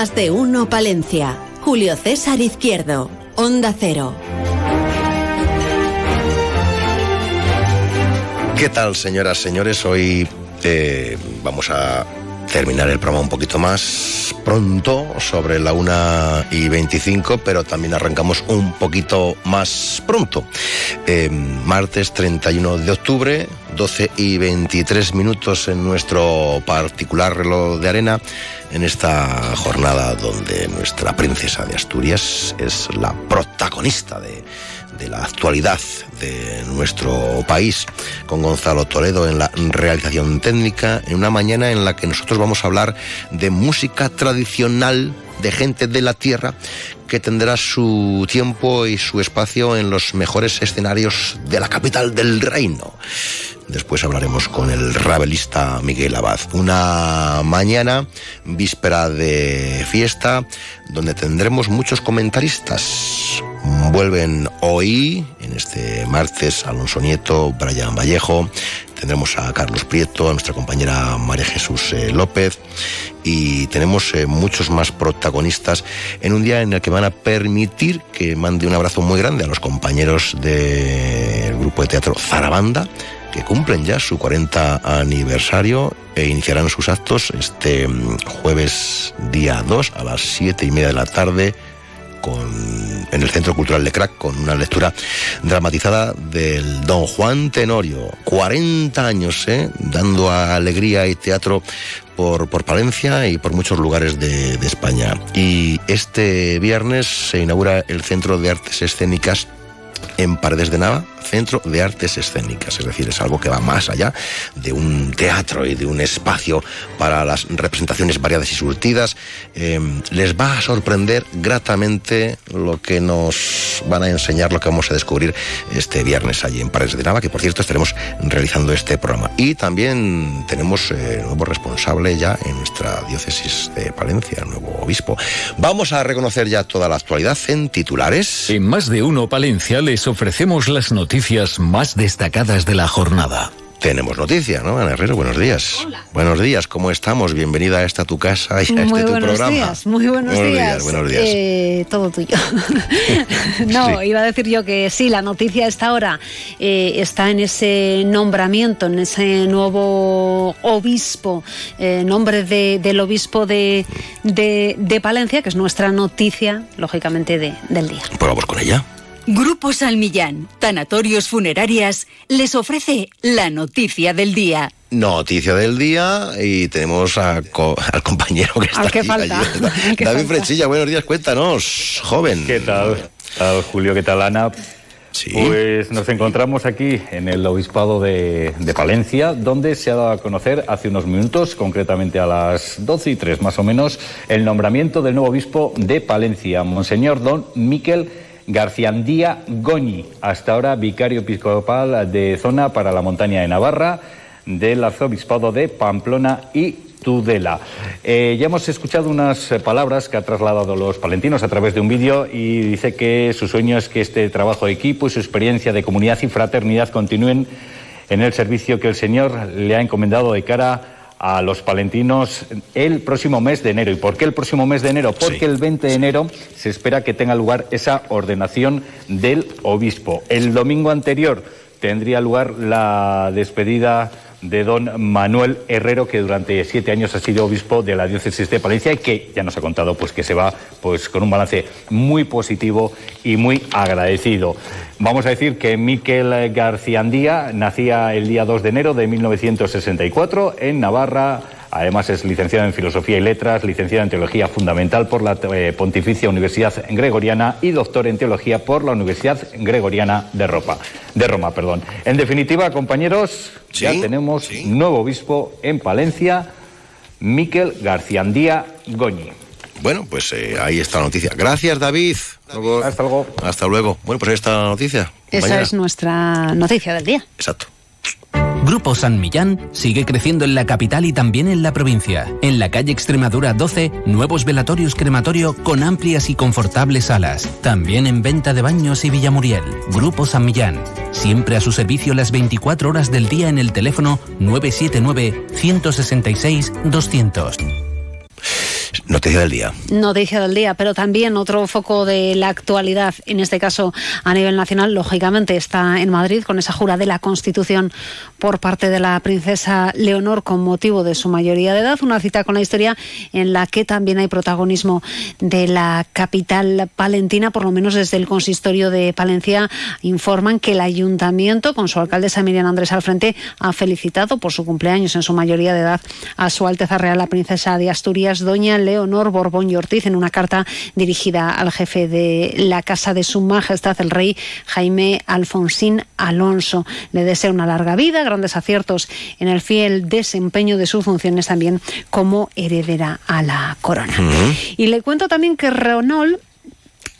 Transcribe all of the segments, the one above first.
Más de uno Palencia. Julio César Izquierdo. Onda Cero. ¿Qué tal, señoras, señores? Hoy eh, vamos a terminar el programa un poquito más pronto, sobre la 1 y 25, pero también arrancamos un poquito más pronto. Eh, martes 31 de octubre, 12 y 23 minutos en nuestro particular reloj de arena, en esta jornada donde nuestra princesa de Asturias es la protagonista de de la actualidad de nuestro país, con Gonzalo Toledo en la realización técnica, en una mañana en la que nosotros vamos a hablar de música tradicional de gente de la tierra que tendrá su tiempo y su espacio en los mejores escenarios de la capital del reino. Después hablaremos con el rabelista Miguel Abad. Una mañana, víspera de fiesta, donde tendremos muchos comentaristas. Vuelven hoy, en este martes, Alonso Nieto, Brian Vallejo, tendremos a Carlos Prieto, a nuestra compañera María Jesús eh, López y tenemos eh, muchos más protagonistas en un día en el que van a permitir que mande un abrazo muy grande a los compañeros del grupo de teatro Zarabanda que cumplen ya su 40 aniversario e iniciarán sus actos este mm, jueves día 2 a las 7 y media de la tarde con, en el Centro Cultural de Crack con una lectura dramatizada del Don Juan Tenorio. 40 años, ¿eh? dando alegría y teatro por, por, Palencia y por muchos lugares de, de España. Y este viernes se inaugura el Centro de Artes Escénicas en Paredes de Nava, Centro de Artes Escénicas, es decir, es algo que va más allá de un teatro y de un espacio para las representaciones variadas y surtidas. Em, les va a sorprender gratamente lo que nos van a enseñar, lo que vamos a descubrir este viernes allí en Paredes de Nava, que por cierto estaremos realizando este programa. Y también tenemos eh, nuevo responsable ya en nuestra diócesis de Palencia, nuevo obispo. Vamos a reconocer ya toda la actualidad en titulares. En más de uno Palencia les ofrecemos las noticias más destacadas de la jornada. Tenemos noticia, ¿no, Ana Herrero? Buenos días. Hola. Buenos días, ¿cómo estamos? Bienvenida a esta tu casa y a muy este tu buenos programa. días, muy buenos, buenos días. días. Buenos días. Eh, todo tuyo. no, Sí. iba a decir yo que sí, la noticia a esta hora eh, está en ese nombramiento, en ese nuevo obispo, eh, nombre de- del obispo de, de- de Palencia, que es nuestra noticia, lógicamente, de- del día. Pues vamos con ella. Grupo Salmillán, Tanatorios Funerarias, les ofrece la noticia del día. Noticia del día y tenemos a co- al compañero que está Al que aquí, falta, allí. al que David falta. Frechilla, buenos días, cuéntanos, joven. ¿Qué tal? ¿Qué tal, Julio? ¿Qué tal, Ana? Sí. Pues nos encontramos aquí en el Obispado de, de Palencia, donde se ha dado a conocer hace unos minutos, concretamente a las 12 y 3 más o menos, el nombramiento del nuevo obispo de Palencia, Monseñor Don Miquel Garciandía Goñi, hasta ahora vicario episcopal de zona para la montaña de Navarra, del arzobispado de Pamplona y Tudela. Eh, ya hemos escuchado unas eh, palabras que ha trasladado los palentinos a través de un vídeo y dice que su sueño es que este trabajo de equipo y su experiencia de comunidad y fraternidad continúen en el servicio que el Señor le ha encomendado de cara a los palentinos el próximo mes de enero. ¿Y por qué el próximo mes de enero? Porque Sí. el 20 de enero se espera que tenga lugar esa ordenación del obispo. El domingo anterior tendría lugar la despedida de don Manuel Herrero, que durante siete años ha sido obispo de la diócesis de Palencia y que ya nos ha contado pues, que se va pues, con un balance muy positivo y muy agradecido. Vamos a decir que Miquel Garciandía nacía el día 2 de enero de 1964 en Navarra, Además es licenciado en Filosofía y Letras, licenciado en Teología Fundamental por la eh, Pontificia Universidad Gregoriana y doctor en Teología por la Universidad Gregoriana de Roma. De Roma perdón. En definitiva, compañeros, ya tenemos nuevo obispo en Palencia, Miquel Garciandía Goñi. Bueno, pues eh, ahí está la noticia. Gracias, David. Hasta luego. Hasta luego. Bueno, pues ahí está la noticia. Esa es nuestra noticia del día. Exacto. Grupo San Millán sigue creciendo en la capital y también en la provincia. En la calle Extremadura 12, nuevos velatorios crematorio con amplias y confortables salas. También en venta de baños y Villamuriel. Grupo San Millán. Siempre a su servicio las 24 horas del día en el teléfono 979 166 200. Noticia del día. Noticia del día, pero también otro foco de la actualidad, en este caso a nivel nacional, lógicamente está en Madrid con esa jura de la Constitución por parte de la princesa Leonor con motivo de su mayoría de edad. Una cita con la historia en la que también hay protagonismo de la capital palentina, por lo menos desde el consistorio de Palencia, informan que el ayuntamiento, con su alcaldesa Miriam Andrés al frente, ha felicitado por su cumpleaños en su mayoría de edad a su Alteza Real, la princesa de Asturias, doña Leonor Borbón y Ortiz, en una carta dirigida al jefe de la Casa de Su Majestad, el rey Jaime Alfonsín Alonso. Le desea una larga vida, grandes aciertos en el fiel desempeño de sus funciones también como heredera a la corona. Y le cuento también que Renault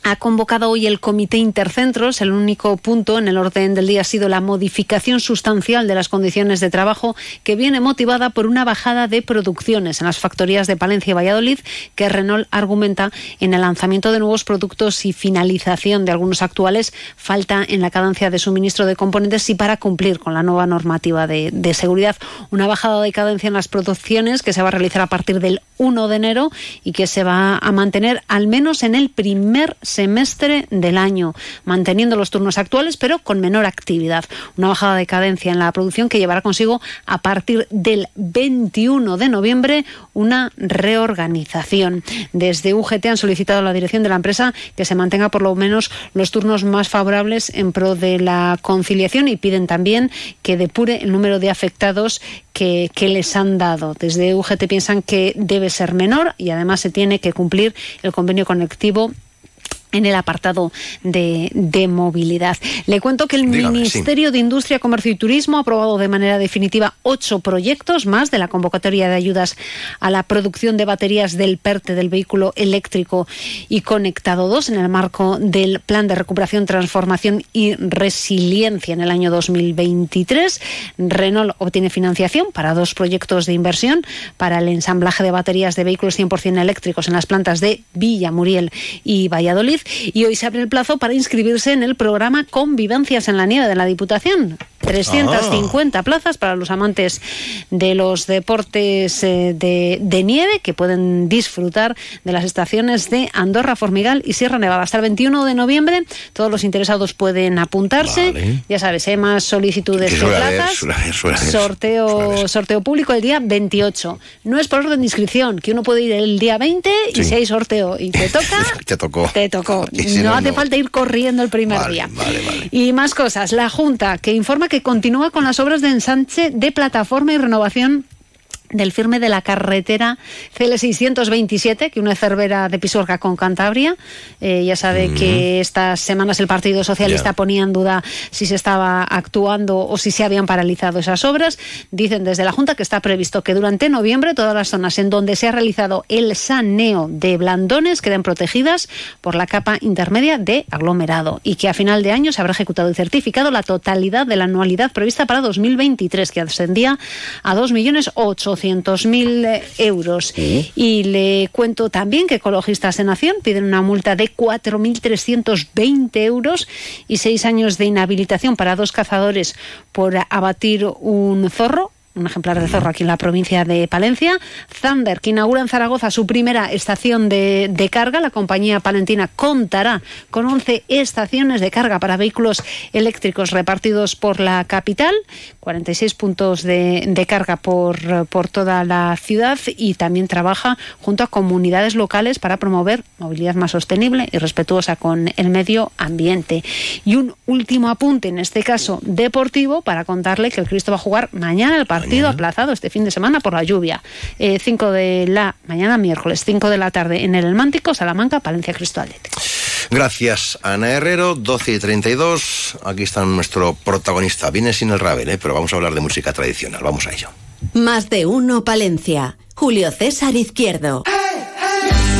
ha convocado hoy el Comité Intercentros. El único punto en el orden del día ha sido la modificación sustancial de las condiciones de trabajo que viene motivada por una bajada de producciones en las factorías de Palencia y Valladolid que Renault argumenta en el lanzamiento de nuevos productos y finalización de algunos actuales falta en la cadencia de suministro de componentes y para cumplir con la nueva normativa de, seguridad. Una bajada de cadencia en las producciones que se va a realizar a partir del 1 de enero y que se va a mantener al menos en el primer semestre del año, manteniendo los turnos actuales pero con menor actividad. Una bajada de cadencia en la producción que llevará consigo a partir del 21 de noviembre una reorganización. Desde UGT han solicitado a la dirección de la empresa que se mantenga por lo menos los turnos más favorables en pro de la conciliación y piden también que depure el número de afectados que, que, les han dado. Desde UGT piensan que debe ser menor y además se tiene que cumplir el convenio conectivo en el apartado de, de, movilidad. Le cuento que el Dígame, Ministerio sí. de Industria, Comercio y Turismo ha aprobado de manera definitiva ocho proyectos más de la convocatoria de ayudas a la producción de baterías del PERTE del vehículo eléctrico y conectado 2 en el marco del Plan de Recuperación, Transformación y Resiliencia en el año 2023. Renault obtiene financiación para dos proyectos de inversión para el ensamblaje de baterías de vehículos 100% eléctricos en las plantas de Villa Muriel y Valladolid y hoy se abre el plazo para inscribirse en el programa Convivencias en la Nieve de la Diputación. 350 Ah. plazas para los amantes de los deportes eh, de, de nieve que pueden disfrutar de las estaciones de Andorra, Formigal y Sierra Nevada. Hasta el 21 de noviembre todos los interesados pueden apuntarse. Vale. Ya sabes, hay más solicitudes Que plazas. suele haber, suele haber, sorteo, suele haber. sorteo público el día 28. No es por orden de inscripción, que uno puede ir el día 20 y si hay sorteo y te toca, Te tocó. te tocó. Si no, no, hace no. falta ir corriendo el primer Vale, día. vale. Y más cosas. La Junta, que informa que continúa con las obras de ensanche de plataforma y renovación del firme de la carretera CL627, que une Cervera de Pisuerga con Cantabria. Eh, ya sabe que estas semanas el Partido Socialista ponía en duda si se estaba actuando o si se habían paralizado esas obras. Dicen desde la Junta que está previsto que durante noviembre todas las zonas en donde se ha realizado el saneo de blandones queden protegidas por la capa intermedia de aglomerado y que a final de año se habrá ejecutado y certificado la totalidad de la anualidad prevista para 2023, que ascendía a 2.800.000 euros. Y le cuento también que Ecologistas de Nación piden una multa de 4.320 euros y seis años de inhabilitación para dos cazadores por abatir un zorro un ejemplar de zorro aquí en la provincia de Palencia. Thunder, que inaugura en Zaragoza su primera estación de, de carga. La compañía palentina contará con 11 estaciones de carga para vehículos eléctricos repartidos por la capital, 46 puntos de, de carga por, por toda la ciudad y también trabaja junto a comunidades locales para promover movilidad más sostenible y respetuosa con el medio ambiente. Y un último apunte, en este caso deportivo, para contarle que el Cristo va a jugar mañana el partido partido aplazado este fin de semana por la lluvia. 5 eh, de la mañana, miércoles, 5 de la tarde en el Elmántico, Salamanca, Palencia, Cristo Atlético. Gracias, Ana Herrero, 12 y 32. Aquí está nuestro protagonista. Viene sin el Ravel, ¿eh? pero vamos a hablar de música tradicional. Vamos a ello. Más de uno, Palencia. Julio César Izquierdo.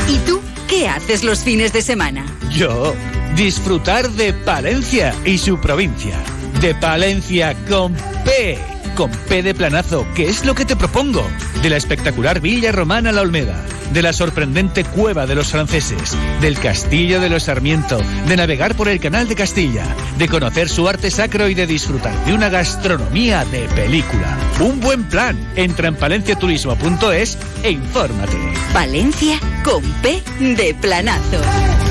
¿Y tú qué haces los fines de semana? Yo, disfrutar de Palencia y su provincia. De Palencia con P con P de planazo, que es lo que te propongo. De la espectacular Villa Romana La Olmeda, de la sorprendente Cueva de los Franceses, del Castillo de los Sarmiento, de navegar por el Canal de Castilla, de conocer su arte sacro y de disfrutar de una gastronomía de película. Un buen plan. Entra en palenciaturismo.es e infórmate. Valencia con P de planazo.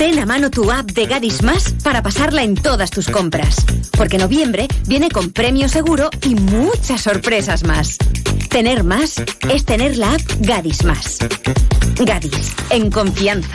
Ten a mano tu app de Gadis Más para pasarla en todas tus compras. Porque noviembre viene con premio seguro y muchas sorpresas más. Tener más es tener la app Gadis Más. Gadis, en confianza.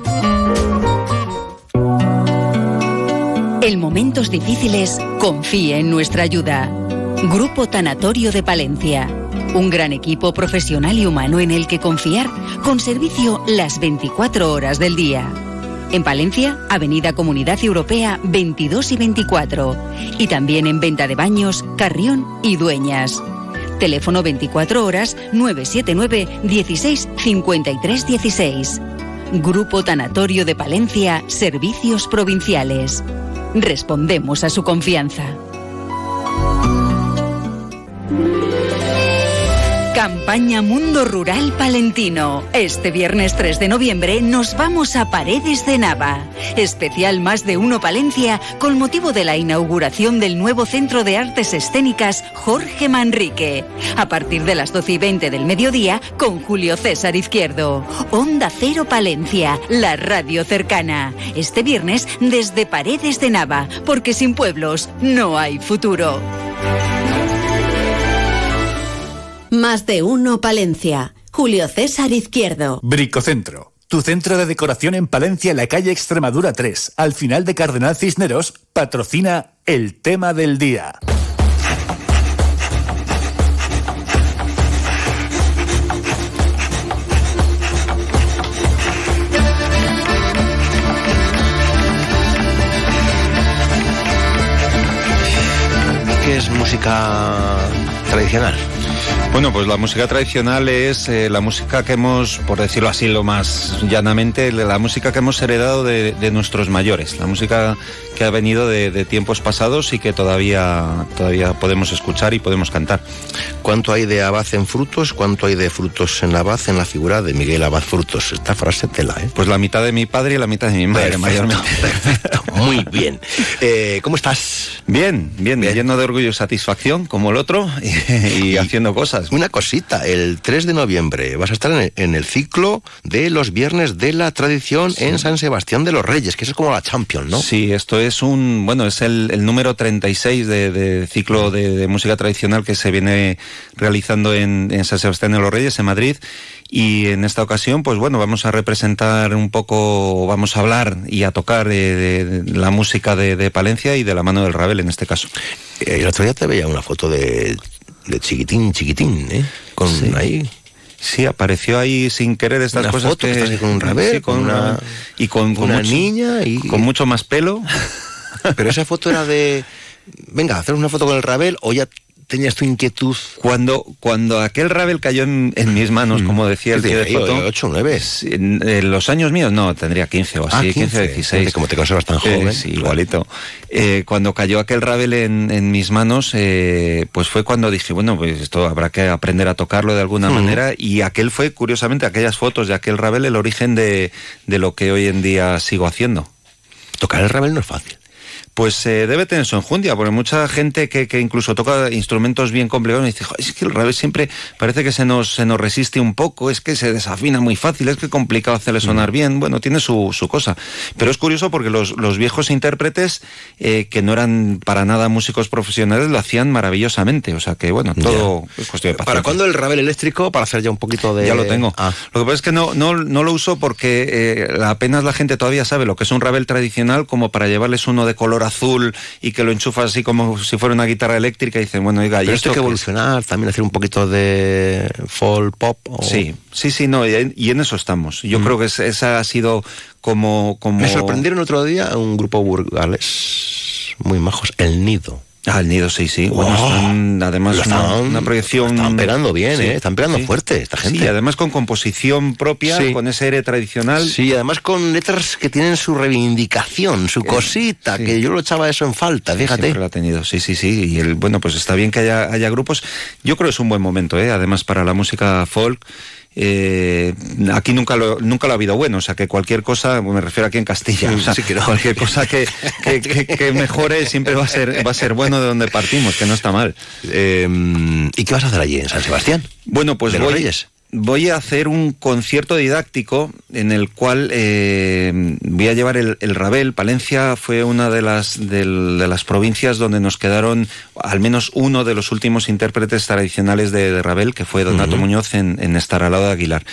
En momentos difíciles, confíe en nuestra ayuda. Grupo Tanatorio de Palencia. Un gran equipo profesional y humano en el que confiar, con servicio las 24 horas del día. En Palencia, Avenida Comunidad Europea 22 y 24. Y también en venta de baños, Carrión y Dueñas. Teléfono 24 horas 979 16 53 16. Grupo Tanatorio de Palencia, Servicios Provinciales. Respondemos a su confianza. Campaña Mundo Rural Palentino. Este viernes 3 de noviembre nos vamos a Paredes de Nava. Especial Más de Uno Palencia con motivo de la inauguración del nuevo Centro de Artes Escénicas Jorge Manrique. A partir de las 12 y 20 del mediodía con Julio César Izquierdo. Onda Cero Palencia, la radio cercana. Este viernes desde Paredes de Nava, porque sin pueblos no hay futuro. Más de uno Palencia. Julio César Izquierdo. Bricocentro. Tu centro de decoración en Palencia, en la calle Extremadura 3, al final de Cardenal Cisneros, patrocina el tema del día. ¿Qué es música tradicional? Bueno, pues la música tradicional es eh, la música que hemos, por decirlo así lo más llanamente, la música que hemos heredado de, nuestros mayores, la música que ha venido de, tiempos pasados y que todavía, todavía podemos escuchar y podemos cantar. ¿Cuánto hay de Abad en frutos? ¿Cuánto hay de frutos en Abad en la figura de Miguel Abad Frutos? Esta frase tela, ¿eh? Pues la mitad de mi padre y la mitad de mi madre, mayormente. Perfecto, muy bien. Eh, ¿Cómo estás? Bien, bien, lleno de orgullo y satisfacción, como el otro, y haciendo cosas. Una cosita, el 3 de noviembre vas a estar en el, ciclo de los viernes de la tradición en San Sebastián de los Reyes, que es como la Champion, ¿no? Sí, esto es un, bueno, es el, número 36 de, ciclo de, música tradicional que se viene realizando en, San Sebastián de los Reyes, en Madrid. Y en esta ocasión, pues bueno, vamos a representar un poco, vamos a hablar y a tocar de, la música de, Palencia y de la mano del Ravel en este caso. Eh, el otro día te veía una foto de de chiquitín, chiquitín, ¿eh? Con ahí. Sí, apareció ahí sin querer estas cosas que, con un rabel, con, una y con, una niña y con mucho más pelo. Pero esa foto era de venga, hacer una foto con el rabel o ya tenías tu inquietud? Cuando, cuando aquel Ravel cayó en, mis manos, mm. como decía el tío de foto... 8 o 9. En, los años míos, no, tendría 15 o así, 15. o 16. Como te conservas tan joven. sí, igualito. Eh, cuando cayó aquel Ravel en, mis manos, eh, pues fue cuando dije, bueno, pues esto habrá que aprender a tocarlo de alguna manera. Y aquel fue, curiosamente, aquellas fotos de aquel Ravel, el origen de, de lo que hoy en día sigo haciendo. Tocar el Ravel no es fácil pues eh, debe tener su enjundia, porque mucha gente que, que incluso toca instrumentos bien complejos me dice, es que el Ravel siempre parece que se nos, se nos resiste un poco, es que se desafina muy fácil, es que es complicado hacerle sonar mm. bien, bueno, tiene su, su cosa. Pero es curioso porque los, los viejos intérpretes, eh, que no eran para nada músicos profesionales, lo hacían maravillosamente, o sea que bueno, todo es cuestión de paciencia. ¿Para cuándo el Ravel eléctrico? Para hacer ya un poquito de... Ya lo tengo. Ah. Lo que pasa es que no, no, no lo uso porque eh, apenas la gente todavía sabe lo que es un Ravel tradicional como para llevarles uno de color azul y que lo enchufas así como si fuera una guitarra eléctrica y dicen, bueno, oiga, ¿y esto hay que evolucionar, también hacer un poquito de folk pop. Sí, sí, sí, no, y en, eso estamos. Yo mm. creo que esa ha sido como, como... Me sorprendieron otro día un grupo burgales muy majos, El Nido. Ah, el nido, sí, sí. Bueno, oh, están, además, una, proyección. Están pegando bien, ¿eh? Están pegando fuerte esta gente. Sí, además con composición propia, con ese aire tradicional. Sí, además con letras que tienen su reivindicación, su cosita, que yo lo echaba eso en falta, fíjate. Siempre lo ha tenido, sí, sí, sí. Y el, bueno, pues está bien que haya, haya grupos. Yo creo que es un buen momento, ¿eh? Además, para la música folk eh, aquí nunca lo, nunca lo ha habido bueno, o sea que cualquier cosa, me refiero aquí en Castilla, o sea, cualquier cosa que, que, mejore siempre va a ser va a ser bueno de donde partimos, que no está mal. Em, ¿Y qué vas a hacer allí en San Sebastián? Bueno, pues voy, voy a hacer un concierto didáctico en el cual eh, voy a llevar el, el, Rabel. Palencia fue una de las, de, las provincias donde nos quedaron al menos uno de los últimos intérpretes tradicionales de, Rabel, que fue Donato Muñoz en, en Estaralado de Aguilar.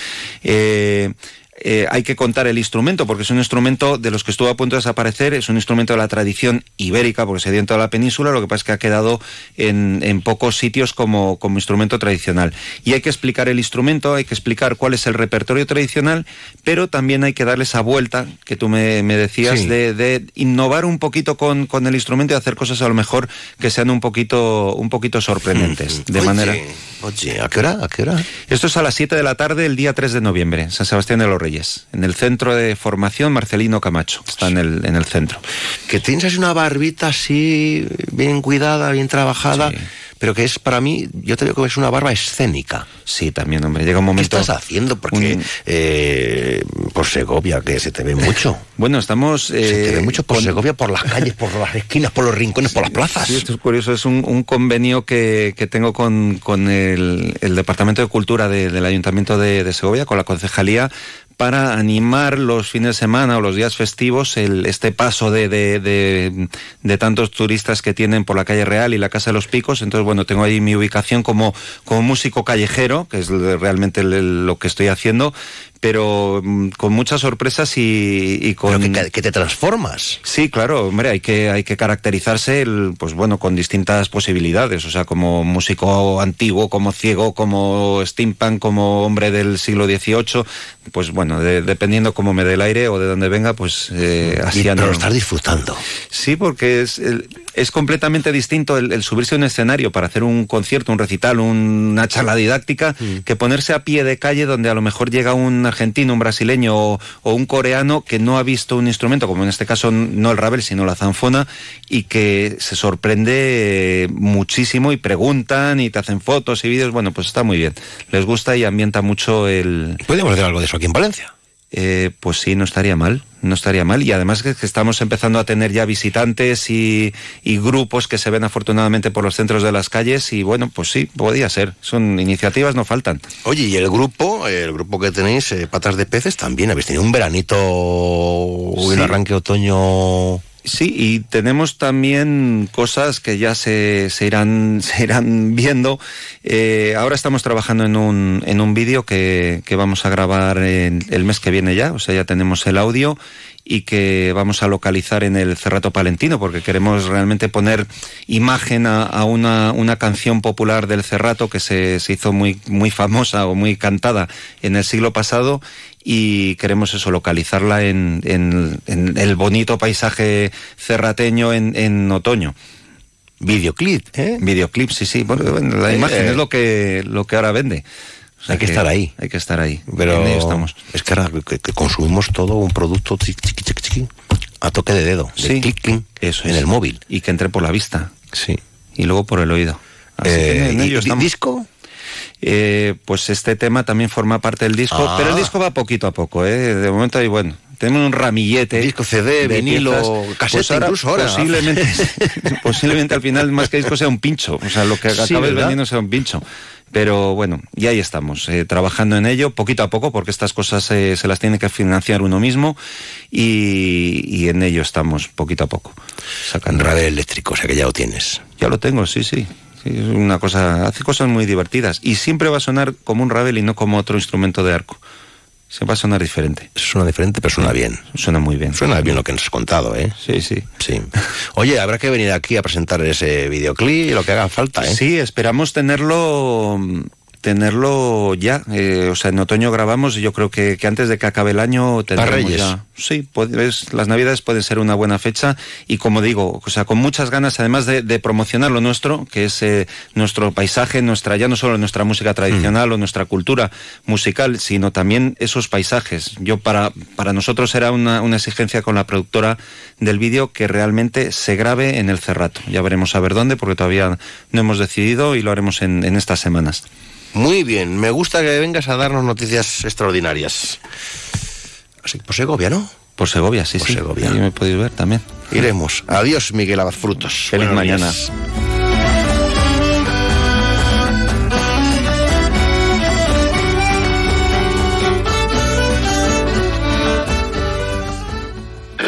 Eh, eh, hay que contar el instrumento, porque es un instrumento de los que estuvo a punto de desaparecer, es un instrumento de la tradición ibérica, porque se dio en toda la península, lo que pasa es que ha quedado en, en pocos sitios como, como, instrumento tradicional. Y hay que explicar el instrumento, hay que explicar cuál es el repertorio tradicional, pero también hay que darle esa vuelta que tú me, me decías de, de, innovar un poquito con, con, el instrumento y hacer cosas a lo mejor que sean un poquito, un poquito sorprendentes. de manera... Oye, ¿a qué hora? ¿A qué hora? Esto es a las 7 de la tarde el día 3 de noviembre, San Sebastián de los Reyes en el centro de formación Marcelino Camacho, está en el, en el centro. Que tienes una barbita así, bien cuidada, bien trabajada. Pero que es para mí, yo te veo que es una barba escénica. Sí, también, hombre, llega un momento... ¿Qué estás haciendo? Porque eh, por Segovia, que se te ve mucho. Bueno, estamos... se te ve eh, mucho por Segovia, por las calles, por las esquinas, por los rincones, por las plazas. Sí, esto es curioso, es un, convenio que, tengo con, el, Departamento de Cultura del Ayuntamiento de, de Segovia, con la Concejalía, para animar los fines de semana o los días festivos el, este paso de, de, de, tantos turistas que tienen por la calle Real y la Casa de los Picos. Entonces, bueno, tengo ahí mi ubicación como, como músico callejero, que es realmente lo que estoy haciendo, pero mm, con muchas sorpresas y, con que, te transformas. Sí claro hombre hay que hay que caracterizarse pues bueno con distintas posibilidades o sea como músico antiguo como ciego como steampunk como hombre del siglo XVIII pues bueno dependiendo cómo me dé el aire o de dónde venga pues eh, así pero lo estás disfrutando. Sí porque es es completamente distinto el, subirse a un escenario para hacer un concierto, un recital, una charla didáctica, mm. que ponerse a pie de calle donde a lo mejor llega un argentino, un brasileño o, un coreano que no ha visto un instrumento, como en este caso no el rabel, sino la zanfona, y que se sorprende muchísimo y preguntan y te hacen fotos y vídeos. Bueno, pues está muy bien. Les gusta y ambienta mucho el... ¿Podemos hacer algo de eso aquí en Valencia? Eh, pues sí, no estaría mal, no estaría mal. Y además que estamos empezando a tener ya visitantes y, grupos que se ven afortunadamente por los centros de las calles y bueno, pues sí, podría ser. Son iniciativas, no faltan. Oye, y el grupo, el grupo que tenéis, eh, Patas de Peces, también habéis tenido un veranito, un arranque otoño Sí, y tenemos también cosas que ya se, se irán, se irán viendo. Eh, ahora estamos trabajando en un, en un vídeo que, que, vamos a grabar el mes que viene ya, o sea, ya tenemos el audio y que vamos a localizar en el Cerrato Palentino, porque queremos realmente poner imagen a, a una, una, canción popular del Cerrato que se, se, hizo muy, muy famosa o muy cantada en el siglo pasado y queremos eso, localizarla en, en, el bonito paisaje cerrateño en, en otoño. videoclip, ¿eh? Videoclip, sí, sí. Bueno, la Eh, imagen eh. es lo que, lo que ahora vende. O sea Hay que estar ahí. Hay que estar ahí. Pero estamos. es que ahora que, que consumimos todo un producto chiqui, chiqui, chiqui, chiqui, a toque de dedo, de Sí. clic, clic, Eso en es. el móvil. Y que entre por la vista. Sí. Y luego por el oído. Así Eh, que en ¿y- ello estamos. disco? Eh, pues este tema también forma parte del disco, Ah. pero el disco va poquito a poco, ¿eh? De momento hay, bueno, tenemos un ramillete. Disco CD, vinilo, caseta ahora, incluso ahora. Posiblemente, posiblemente al final más que disco sea un pincho, o sea, lo que acabes vendiendo sea un pincho. Pero bueno, y ahí estamos, eh, trabajando en ello, poquito a poco, porque estas cosas eh, se las tiene que financiar uno mismo, y, y en ello estamos, poquito a poco. Sacando. Radar eléctrico, o sea que ya lo tienes. Ya lo tengo, sí, sí. Sí, es una cosa, hace cosas muy divertidas y siempre va a sonar como un Ravel y no como otro instrumento de arco. Se va a sonar diferente. Suena diferente, pero suena bien. Suena muy bien. Suena bien lo que nos has contado, ¿eh? Sí, sí. Sí. Oye, habrá que venir aquí a presentar ese videoclip y lo que haga falta, ¿eh? Sí, esperamos tenerlo tenerlo ya. Eh, o sea, en otoño grabamos y yo creo que, que antes de que acabe el año tendremos Reyes. ya. Sí, pues, las navidades pueden ser una buena fecha y como digo, o sea, con muchas ganas además de, de promocionar lo nuestro, que es eh, nuestro paisaje, nuestra ya no solo nuestra música tradicional o nuestra cultura musical, sino también esos paisajes. Yo para para nosotros era una, una exigencia con la productora del vídeo que realmente se grabe en el Cerrato. Ya veremos a ver dónde porque todavía no hemos decidido y lo haremos en, en estas semanas. Muy bien, me gusta que vengas a darnos noticias extraordinarias. Así, por Segovia, ¿no? Por Segovia, sí, Por sí. Segovia. Ahí me podéis ver también. Iremos. Adiós, Miguel Abazfrutos. Feliz Buenos mañana. días.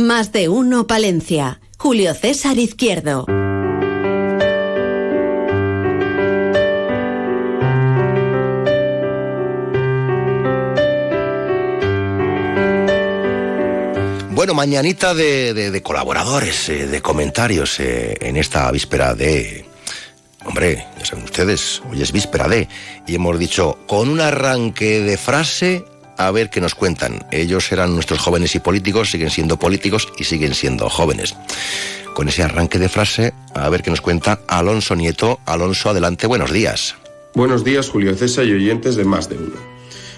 Más de uno Palencia. Julio César Izquierdo. Bueno, mañanita de, colaboradores, eh, de comentarios eh, en esta víspera de... Hombre, ya saben ustedes, hoy es víspera de... Y hemos dicho, con un arranque de frase, a ver qué nos cuentan. Ellos eran nuestros jóvenes y políticos, siguen siendo políticos y siguen siendo jóvenes. Con ese arranque de frase, a ver qué nos cuenta Alonso Nieto. Alonso, adelante, buenos días. Buenos días, Julio César y oyentes de Más de Uno.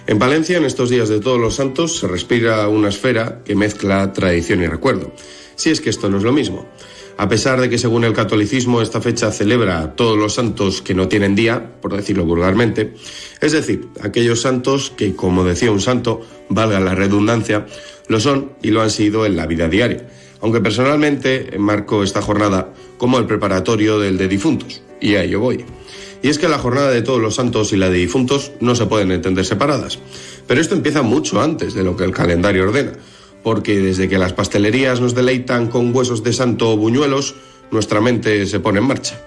En Palencia, en estos días de Todos los Santos, se respira una esfera que mezcla tradición y recuerdo. Si es que esto no es lo mismo. A pesar de que según el catolicismo esta fecha celebra a todos los santos que no tienen día, por decirlo vulgarmente, es decir, aquellos santos que, como decía un santo, valga la redundancia, lo son y lo han sido en la vida diaria. Aunque personalmente enmarco esta jornada como el preparatorio del de difuntos, y a ello voy. Y es que la jornada de todos los santos y la de difuntos no se pueden entender separadas. Pero esto empieza mucho antes de lo que el calendario ordena, porque desde que las pastelerías nos deleitan con huesos de santo o buñuelos, nuestra mente se pone en marcha.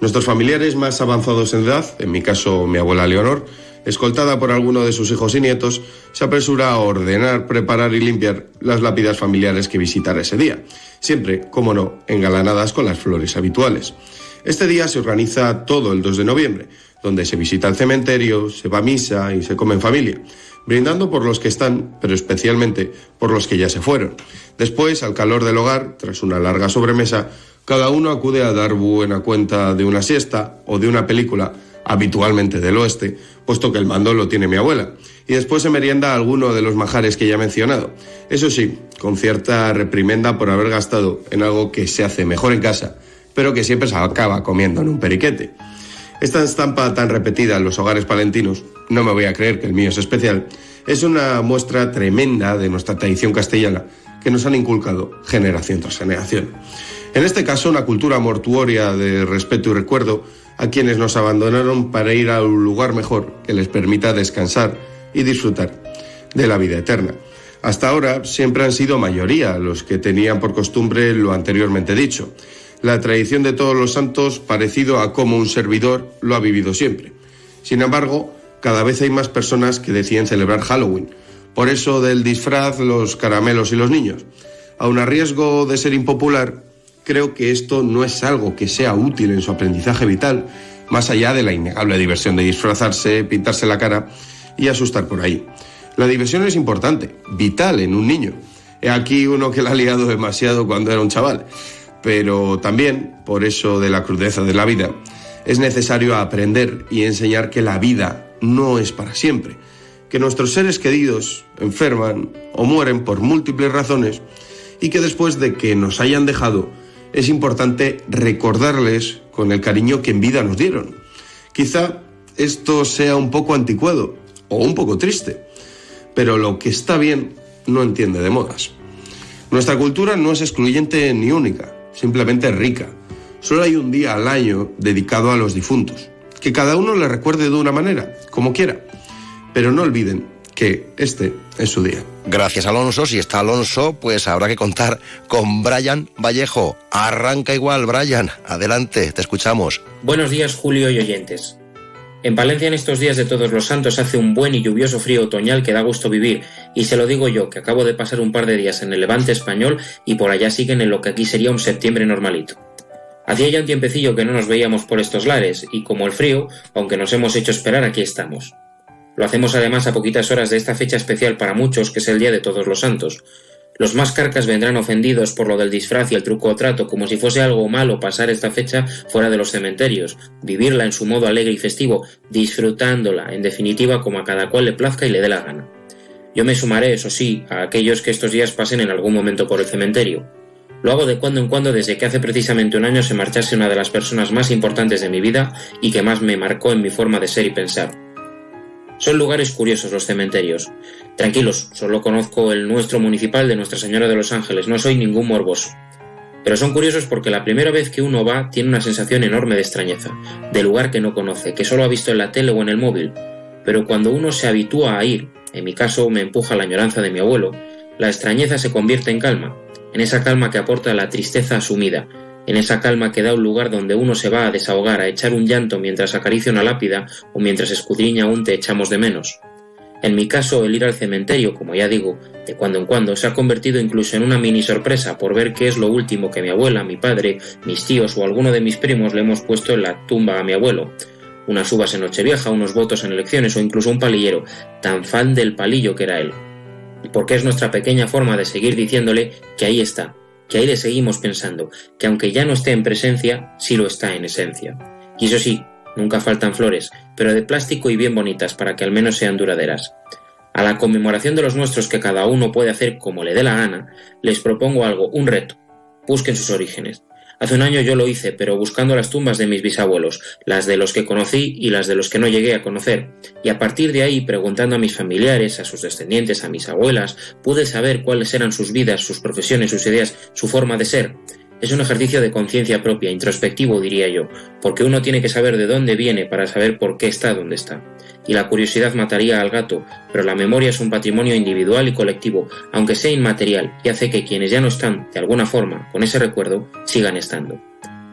Nuestros familiares más avanzados en edad, en mi caso mi abuela Leonor, escoltada por alguno de sus hijos y nietos, se apresura a ordenar, preparar y limpiar las lápidas familiares que visitará ese día, siempre, como no, engalanadas con las flores habituales. Este día se organiza todo el 2 de noviembre, donde se visita el cementerio, se va a misa y se come en familia, brindando por los que están, pero especialmente por los que ya se fueron. Después, al calor del hogar, tras una larga sobremesa, cada uno acude a dar buena cuenta de una siesta o de una película, habitualmente del oeste, puesto que el mando lo tiene mi abuela, y después se merienda alguno de los majares que ya he mencionado. Eso sí, con cierta reprimenda por haber gastado en algo que se hace mejor en casa, pero que siempre se acaba comiendo en un periquete. Esta estampa tan repetida en los hogares palentinos, no me voy a creer que el mío es especial, es una muestra tremenda de nuestra tradición castellana que nos han inculcado generación tras generación. En este caso, una cultura mortuoria de respeto y recuerdo a quienes nos abandonaron para ir a un lugar mejor que les permita descansar y disfrutar de la vida eterna. Hasta ahora siempre han sido mayoría los que tenían por costumbre lo anteriormente dicho. La tradición de todos los santos parecido a cómo un servidor lo ha vivido siempre. Sin embargo, cada vez hay más personas que deciden celebrar Halloween. Por eso del disfraz, los caramelos y los niños. Aun a riesgo de ser impopular, creo que esto no es algo que sea útil en su aprendizaje vital, más allá de la innegable diversión de disfrazarse, pintarse la cara y asustar por ahí. La diversión es importante, vital en un niño. He aquí uno que la ha liado demasiado cuando era un chaval. Pero también, por eso de la crudeza de la vida, es necesario aprender y enseñar que la vida no es para siempre, que nuestros seres queridos enferman o mueren por múltiples razones y que después de que nos hayan dejado es importante recordarles con el cariño que en vida nos dieron. Quizá esto sea un poco anticuado o un poco triste, pero lo que está bien no entiende de modas. Nuestra cultura no es excluyente ni única, simplemente rica. Solo hay un día al año dedicado a los difuntos. Que cada uno le recuerde de una manera, como quiera. Pero no olviden que este es su día. Gracias Alonso. Si está Alonso, pues habrá que contar con Brian Vallejo. Arranca igual, Brian. Adelante, te escuchamos. Buenos días, Julio y oyentes. En Palencia en estos días de Todos los Santos hace un buen y lluvioso frío otoñal que da gusto vivir, y se lo digo yo, que acabo de pasar un par de días en el Levante español y por allá siguen en lo que aquí sería un septiembre normalito. Hacía ya un tiempecillo que no nos veíamos por estos lares, y como el frío, aunque nos hemos hecho esperar, aquí estamos. Lo hacemos además a poquitas horas de esta fecha especial para muchos, que es el Día de Todos los Santos, los más carcas vendrán ofendidos por lo del disfraz y el truco o trato, como si fuese algo malo pasar esta fecha fuera de los cementerios, vivirla en su modo alegre y festivo, disfrutándola, en definitiva, como a cada cual le plazca y le dé la gana. Yo me sumaré, eso sí, a aquellos que estos días pasen en algún momento por el cementerio. Lo hago de cuando en cuando desde que hace precisamente un año se marchase una de las personas más importantes de mi vida y que más me marcó en mi forma de ser y pensar. Son lugares curiosos los cementerios. Tranquilos, solo conozco el nuestro municipal de Nuestra Señora de los Ángeles, no soy ningún morboso. Pero son curiosos porque la primera vez que uno va tiene una sensación enorme de extrañeza, de lugar que no conoce, que solo ha visto en la tele o en el móvil. Pero cuando uno se habitúa a ir, en mi caso me empuja la añoranza de mi abuelo, la extrañeza se convierte en calma, en esa calma que aporta la tristeza asumida, en esa calma que da un lugar donde uno se va a desahogar, a echar un llanto mientras acaricia una lápida o mientras escudriña un te echamos de menos. En mi caso, el ir al cementerio, como ya digo, de cuando en cuando, se ha convertido incluso en una mini sorpresa por ver qué es lo último que mi abuela, mi padre, mis tíos o alguno de mis primos le hemos puesto en la tumba a mi abuelo. Unas uvas en Nochevieja, unos votos en elecciones o incluso un palillero, tan fan del palillo que era él. Porque es nuestra pequeña forma de seguir diciéndole que ahí está, que ahí le seguimos pensando, que aunque ya no esté en presencia, sí lo está en esencia. Y eso sí, nunca faltan flores, pero de plástico y bien bonitas para que al menos sean duraderas. A la conmemoración de los nuestros que cada uno puede hacer como le dé la gana, les propongo algo, un reto. Busquen sus orígenes. Hace un año yo lo hice, pero buscando las tumbas de mis bisabuelos, las de los que conocí y las de los que no llegué a conocer, y a partir de ahí, preguntando a mis familiares, a sus descendientes, a mis abuelas, pude saber cuáles eran sus vidas, sus profesiones, sus ideas, su forma de ser. Es un ejercicio de conciencia propia, introspectivo diría yo, porque uno tiene que saber de dónde viene para saber por qué está donde está. Y la curiosidad mataría al gato, pero la memoria es un patrimonio individual y colectivo, aunque sea inmaterial, y hace que quienes ya no están, de alguna forma, con ese recuerdo, sigan estando.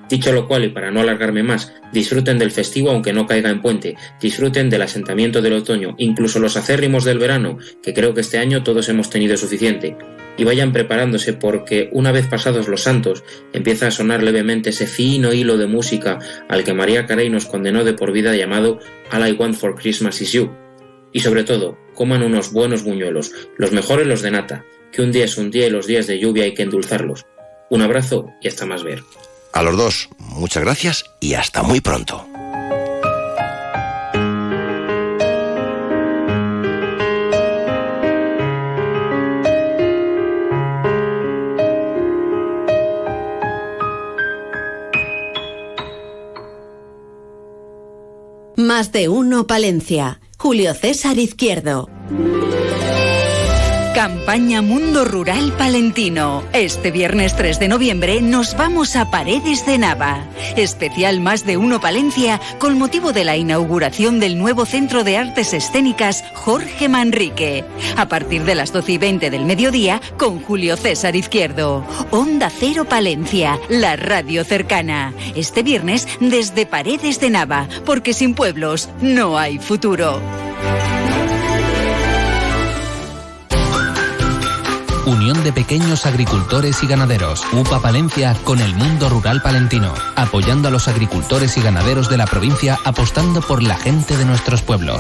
Dicho lo cual, y para no alargarme más, disfruten del festivo aunque no caiga en puente, disfruten del asentamiento del otoño, incluso los acérrimos del verano, que creo que este año todos hemos tenido suficiente, y vayan preparándose porque una vez pasados los santos empieza a sonar levemente ese fino hilo de música al que María Carey nos condenó de por vida llamado All I Want for Christmas is You. Y sobre todo, coman unos buenos buñuelos, los mejores los de nata, que un día es un día y los días de lluvia hay que endulzarlos. Un abrazo y hasta más ver. A los dos, muchas gracias y hasta muy pronto. Más de uno Palencia. Julio César Izquierdo. Campaña Mundo Rural Palentino. Este viernes 3 de noviembre nos vamos a Paredes de Nava. Especial Más de Uno Palencia con motivo de la inauguración del nuevo Centro de Artes Escénicas Jorge Manrique. A partir de las 12 y 20 del mediodía con Julio César Izquierdo. Onda Cero Palencia, la radio cercana. Este viernes desde Paredes de Nava, porque sin pueblos no hay futuro. Unión de Pequeños Agricultores y Ganaderos, UPA Palencia con el mundo rural palentino, apoyando a los agricultores y ganaderos de la provincia apostando por la gente de nuestros pueblos.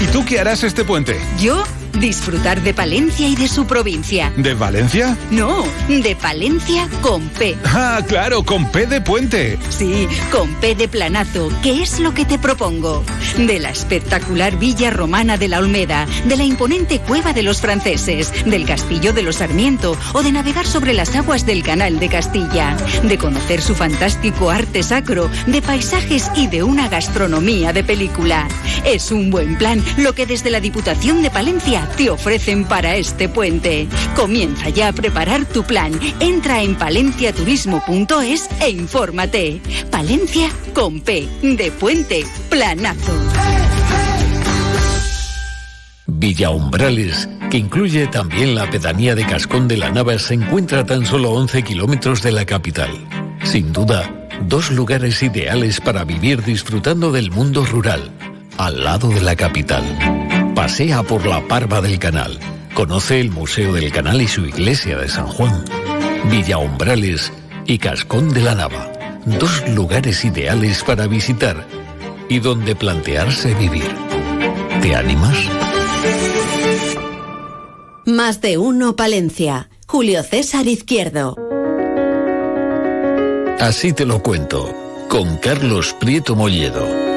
¿Y tú qué harás este puente? Yo disfrutar de Palencia y de su provincia. ¿De Valencia? No, de Palencia con P. Ah, claro, con P de puente. Sí, con P de planazo, que es lo que te propongo. De la espectacular villa romana de la Olmeda, de la imponente cueva de los franceses, del castillo de los Sarmiento o de navegar sobre las aguas del canal de Castilla, de conocer su fantástico arte sacro, de paisajes y de una gastronomía de película. Es un buen plan lo que desde la Diputación de Palencia te ofrecen para este puente. Comienza ya a preparar tu plan. Entra en palenciaturismo.es e infórmate. Palencia con P de puente planazo. Villa Umbrales, que incluye también la pedanía de Cascón de la Nava, se encuentra a tan solo 11 kilómetros de la capital. Sin duda, dos lugares ideales para vivir disfrutando del mundo rural, al lado de la capital. Pasea por la Parva del Canal. Conoce el Museo del Canal y su iglesia de San Juan. Villa Umbrales y Cascón de la Nava. Dos lugares ideales para visitar y donde plantearse vivir. ¿Te animas? Más de uno Palencia. Julio César Izquierdo. Así te lo cuento. Con Carlos Prieto Molledo.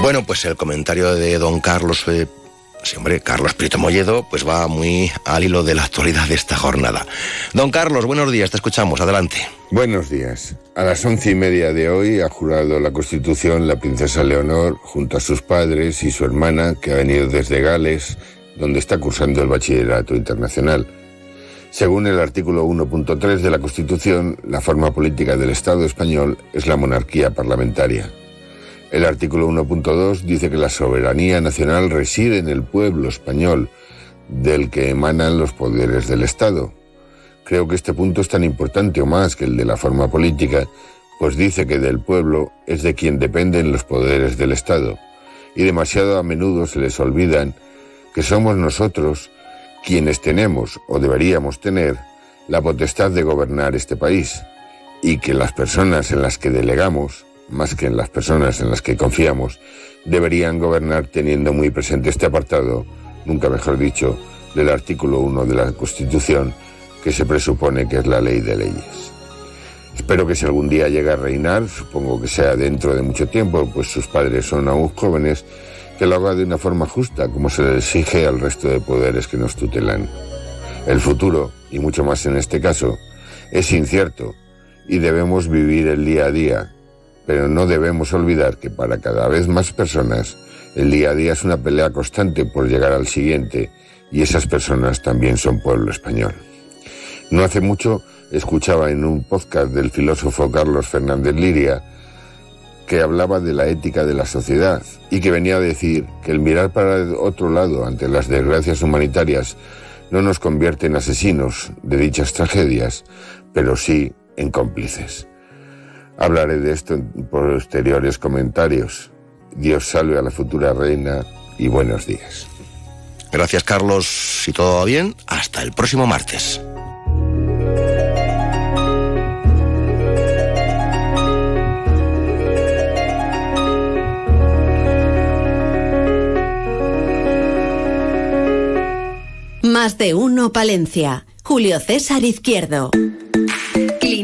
Bueno, pues el comentario de don Carlos, eh, sí, hombre, Carlos Prieto Molledo, pues va muy al hilo de la actualidad de esta jornada. Don Carlos, buenos días, te escuchamos, adelante. Buenos días. A las once y media de hoy ha jurado la Constitución la princesa Leonor junto a sus padres y su hermana, que ha venido desde Gales, donde está cursando el bachillerato internacional. Según el artículo 1.3 de la Constitución, la forma política del Estado español es la monarquía parlamentaria. El artículo 1.2 dice que la soberanía nacional reside en el pueblo español, del que emanan los poderes del Estado. Creo que este punto es tan importante o más que el de la forma política, pues dice que del pueblo es de quien dependen los poderes del Estado, y demasiado a menudo se les olvidan que somos nosotros quienes tenemos o deberíamos tener la potestad de gobernar este país, y que las personas en las que delegamos más que en las personas en las que confiamos, deberían gobernar teniendo muy presente este apartado, nunca mejor dicho, del artículo 1 de la Constitución, que se presupone que es la ley de leyes. Espero que si algún día llega a reinar, supongo que sea dentro de mucho tiempo, pues sus padres son aún jóvenes, que lo haga de una forma justa, como se le exige al resto de poderes que nos tutelan. El futuro, y mucho más en este caso, es incierto, y debemos vivir el día a día, pero no debemos olvidar que para cada vez más personas el día a día es una pelea constante por llegar al siguiente y esas personas también son pueblo español. No hace mucho escuchaba en un podcast del filósofo Carlos Fernández Liria que hablaba de la ética de la sociedad y que venía a decir que el mirar para otro lado ante las desgracias humanitarias no nos convierte en asesinos de dichas tragedias, pero sí en cómplices. Hablaré de esto en posteriores comentarios. Dios salve a la futura reina y buenos días. Gracias Carlos, si todo va bien, hasta el próximo martes. Más de uno Palencia. Julio César Izquierdo.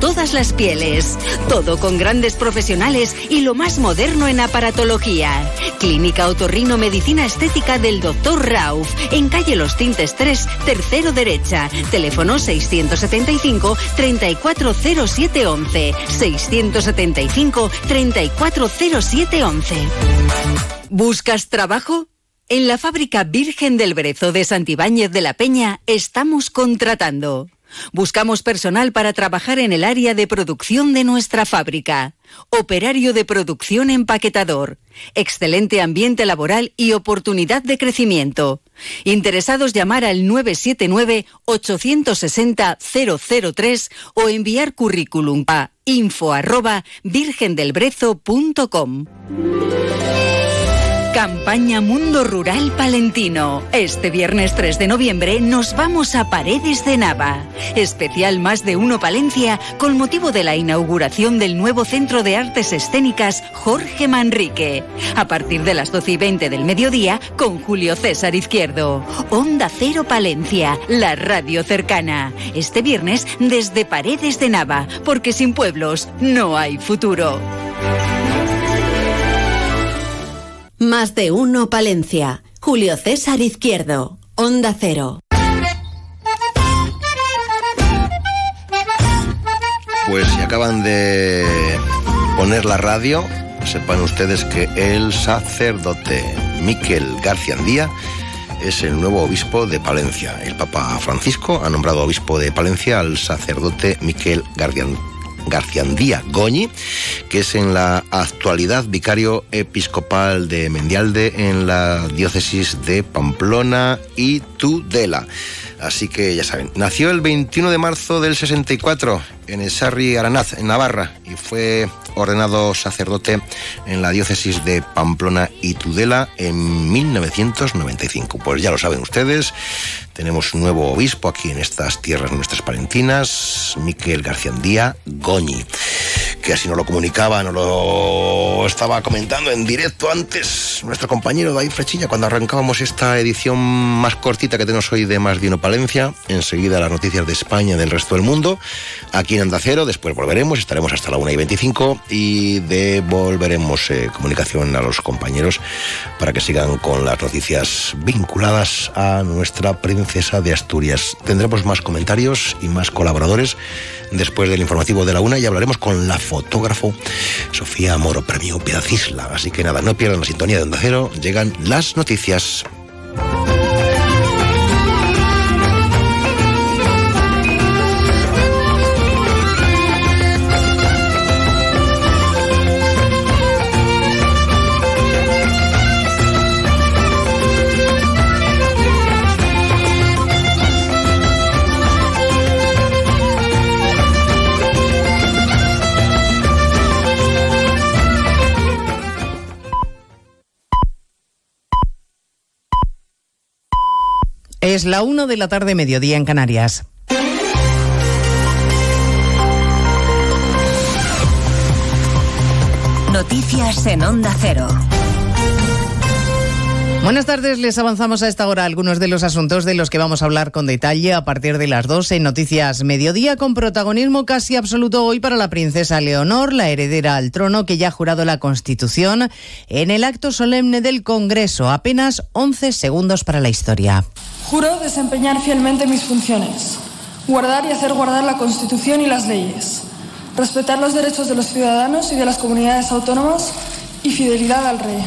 todas las pieles. Todo con grandes profesionales y lo más moderno en aparatología. Clínica Otorrino Medicina Estética del Dr. Rauf, en calle Los Tintes 3, tercero derecha. Teléfono 675 340711. 675 340711. ¿Buscas trabajo? En la fábrica Virgen del Brezo de Santibáñez de la Peña estamos contratando. Buscamos personal para trabajar en el área de producción de nuestra fábrica. Operario de producción empaquetador. Excelente ambiente laboral y oportunidad de crecimiento. Interesados llamar al 979-860-003 o enviar currículum a info arroba virgendelbrezo.com. Campaña Mundo Rural Palentino. Este viernes 3 de noviembre nos vamos a Paredes de Nava. Especial Más de Uno Palencia con motivo de la inauguración del nuevo Centro de Artes Escénicas Jorge Manrique. A partir de las 12 y 20 del mediodía con Julio César Izquierdo. Onda Cero Palencia, la radio cercana. Este viernes desde Paredes de Nava, porque sin pueblos no hay futuro. Más de uno Palencia. Julio César Izquierdo. Onda Cero. Pues si acaban de poner la radio, sepan ustedes que el sacerdote Miquel García Andía es el nuevo obispo de Palencia. El Papa Francisco ha nombrado obispo de Palencia al sacerdote Miquel García Garciandía Goñi, que es en la actualidad vicario episcopal de Mendialde en la diócesis de Pamplona y Tudela. Así que ya saben, nació el 21 de marzo del 64 en el Sarri Aranaz, en Navarra, y fue ordenado sacerdote en la diócesis de Pamplona y Tudela en 1995. Pues ya lo saben ustedes, tenemos un nuevo obispo aquí en estas tierras nuestras palentinas, Miquel Garciandía Goñi, que así nos lo comunicaba, nos lo estaba comentando en directo antes nuestro compañero David Frechilla cuando arrancábamos esta edición más cortita que tenemos hoy de Más Dino Palencia. Enseguida las noticias de España y del resto del mundo. Aquí en Andacero, después volveremos, estaremos hasta la 1 y 25 y devolveremos eh, comunicación a los compañeros para que sigan con las noticias vinculadas a nuestra princesa de Asturias. Tendremos más comentarios y más colaboradores después del informativo de la una y hablaremos con la fotógrafo Sofía Moro, premio Piedad Isla. Así que nada, no pierdan la sintonía de Onda Cero, llegan las noticias. Es la 1 de la tarde, mediodía en Canarias. Noticias en Onda Cero. Buenas tardes, les avanzamos a esta hora algunos de los asuntos de los que vamos a hablar con detalle a partir de las 12 en Noticias Mediodía, con protagonismo casi absoluto hoy para la princesa Leonor, la heredera al trono que ya ha jurado la Constitución en el acto solemne del Congreso. Apenas 11 segundos para la historia. Juro desempeñar fielmente mis funciones, guardar y hacer guardar la Constitución y las leyes, respetar los derechos de los ciudadanos y de las comunidades autónomas y fidelidad al rey.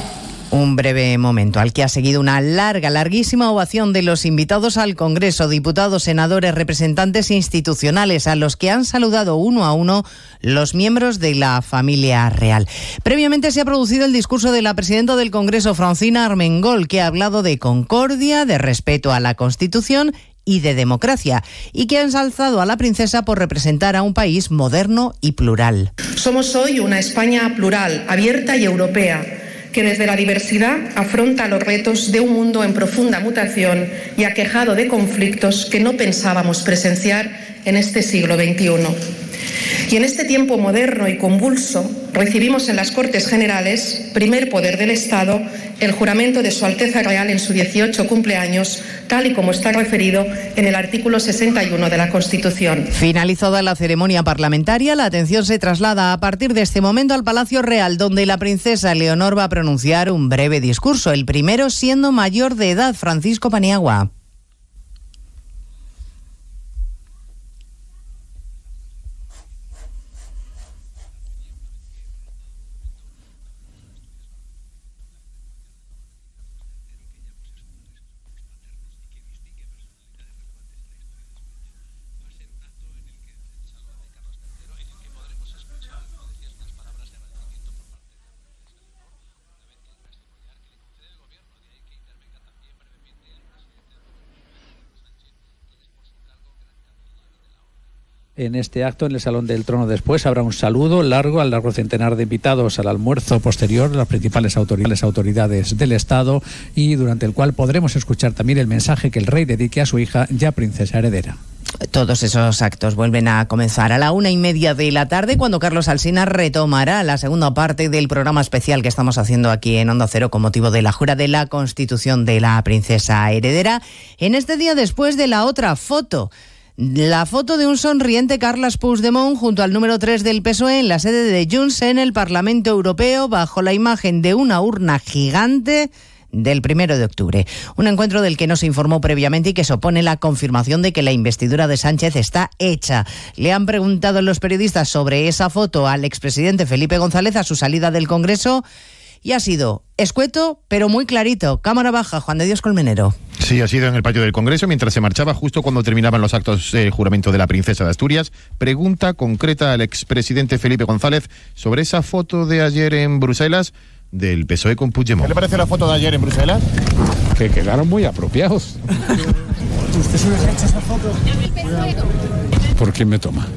Un breve momento al que ha seguido una larga, larguísima ovación de los invitados al Congreso, diputados, senadores, representantes institucionales, a los que han saludado uno a uno los miembros de la familia real. Previamente se ha producido el discurso de la presidenta del Congreso, Francina Armengol, que ha hablado de concordia, de respeto a la Constitución y de democracia, y que ha ensalzado a la princesa por representar a un país moderno y plural. Somos hoy una España plural, abierta y europea que desde la diversidad afronta los retos de un mundo en profunda mutación y aquejado de conflictos que no pensábamos presenciar en este siglo XXI. Y en este tiempo moderno y convulso recibimos en las Cortes Generales, primer poder del Estado, el juramento de Su Alteza Real en su 18 cumpleaños, tal y como está referido en el artículo 61 de la Constitución. Finalizada la ceremonia parlamentaria, la atención se traslada a partir de este momento al Palacio Real, donde la princesa Leonor va a pronunciar un breve discurso, el primero siendo mayor de edad, Francisco Paniagua. En este acto en el Salón del Trono. Después habrá un saludo largo al largo centenar de invitados al almuerzo posterior, las principales autoridades, del Estado y durante el cual podremos escuchar también el mensaje que el rey dedique a su hija, ya princesa heredera. Todos esos actos vuelven a comenzar a la una y media de la tarde cuando Carlos Alsina retomará la segunda parte del programa especial que estamos haciendo aquí en Onda Cero con motivo de la jura de la Constitución de la princesa heredera. En este día después de la otra foto la foto de un sonriente Carles Puigdemont junto al número 3 del PSOE en la sede de Junts en el Parlamento Europeo bajo la imagen de una urna gigante del primero de octubre. Un encuentro del que no se informó previamente y que supone la confirmación de que la investidura de Sánchez está hecha. Le han preguntado los periodistas sobre esa foto al expresidente Felipe González a su salida del Congreso y ha sido escueto, pero muy clarito. Cámara baja, Juan de Dios Colmenero. Sí, ha sido en el patio del Congreso mientras se marchaba justo cuando terminaban los actos de juramento de la princesa de Asturias. Pregunta concreta al expresidente Felipe González sobre esa foto de ayer en Bruselas del PSOE con Puigdemont. ¿Qué le parece la foto de ayer en Bruselas? Que quedaron muy apropiados. ¿Usted se ha hecho esa foto? ¿Por quién me toma?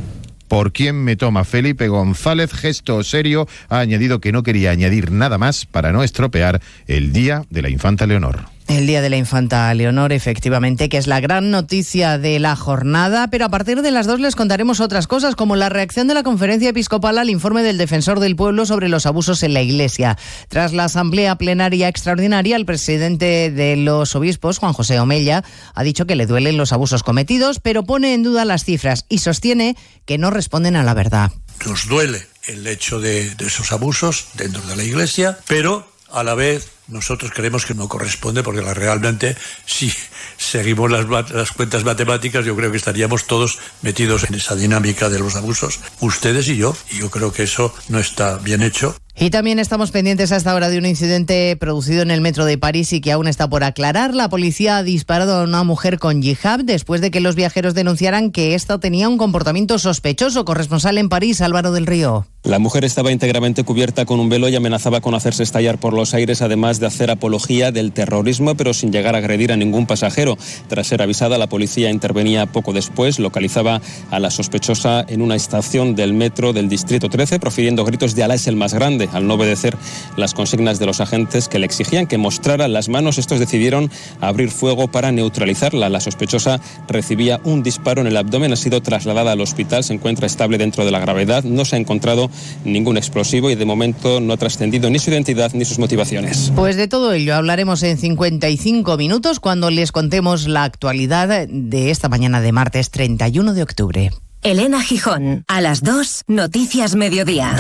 Por quién me toma Felipe González, gesto serio, ha añadido que no quería añadir nada más para no estropear el Día de la Infanta Leonor. El Día de la Infanta Leonor, efectivamente, que es la gran noticia de la jornada, pero a partir de las dos les contaremos otras cosas, como la reacción de la conferencia episcopal al informe del defensor del pueblo sobre los abusos en la Iglesia. Tras la asamblea plenaria extraordinaria, el presidente de los obispos, Juan José Omella, ha dicho que le duelen los abusos cometidos, pero pone en duda las cifras y sostiene que no responden a la verdad. Nos duele el hecho de, de esos abusos dentro de la Iglesia, pero a la vez nosotros creemos que no corresponde porque realmente si seguimos las, las, cuentas matemáticas yo creo que estaríamos todos metidos en esa dinámica de los abusos, ustedes y yo, y yo creo que eso no está bien hecho. Y también estamos pendientes hasta ahora de un incidente producido en el metro de París y que aún está por aclarar. La policía ha disparado a una mujer con yihad después de que los viajeros denunciaran que ésta tenía un comportamiento sospechoso. Corresponsal en París, Álvaro del Río. La mujer estaba íntegramente cubierta con un velo y amenazaba con hacerse estallar por los aires, además de hacer apología del terrorismo, pero sin llegar a agredir a ningún pasajero. Tras ser avisada, la policía intervenía poco después, localizaba a la sospechosa en una estación del metro del Distrito 13, profiriendo gritos de Alá es el más grande al no obedecer las consignas de los agentes que le exigían que mostrara las manos. Estos decidieron abrir fuego para neutralizarla. La sospechosa recibía un disparo en el abdomen, ha sido trasladada al hospital, se encuentra estable dentro de la gravedad, no se ha encontrado ningún explosivo y de momento no ha trascendido ni su identidad ni sus motivaciones. De todo ello hablaremos en 55 minutos cuando les contemos la actualidad de esta mañana de martes 31 de octubre. Elena Gijón, a las 2, Noticias Mediodía.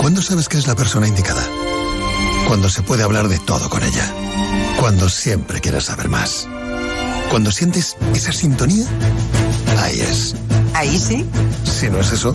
¿Cuándo sabes que es la persona indicada? Cuando se puede hablar de todo con ella. Cuando siempre quieres saber más. Cuando sientes esa sintonía, ahí es. ¿Ahí sí? Si no es eso,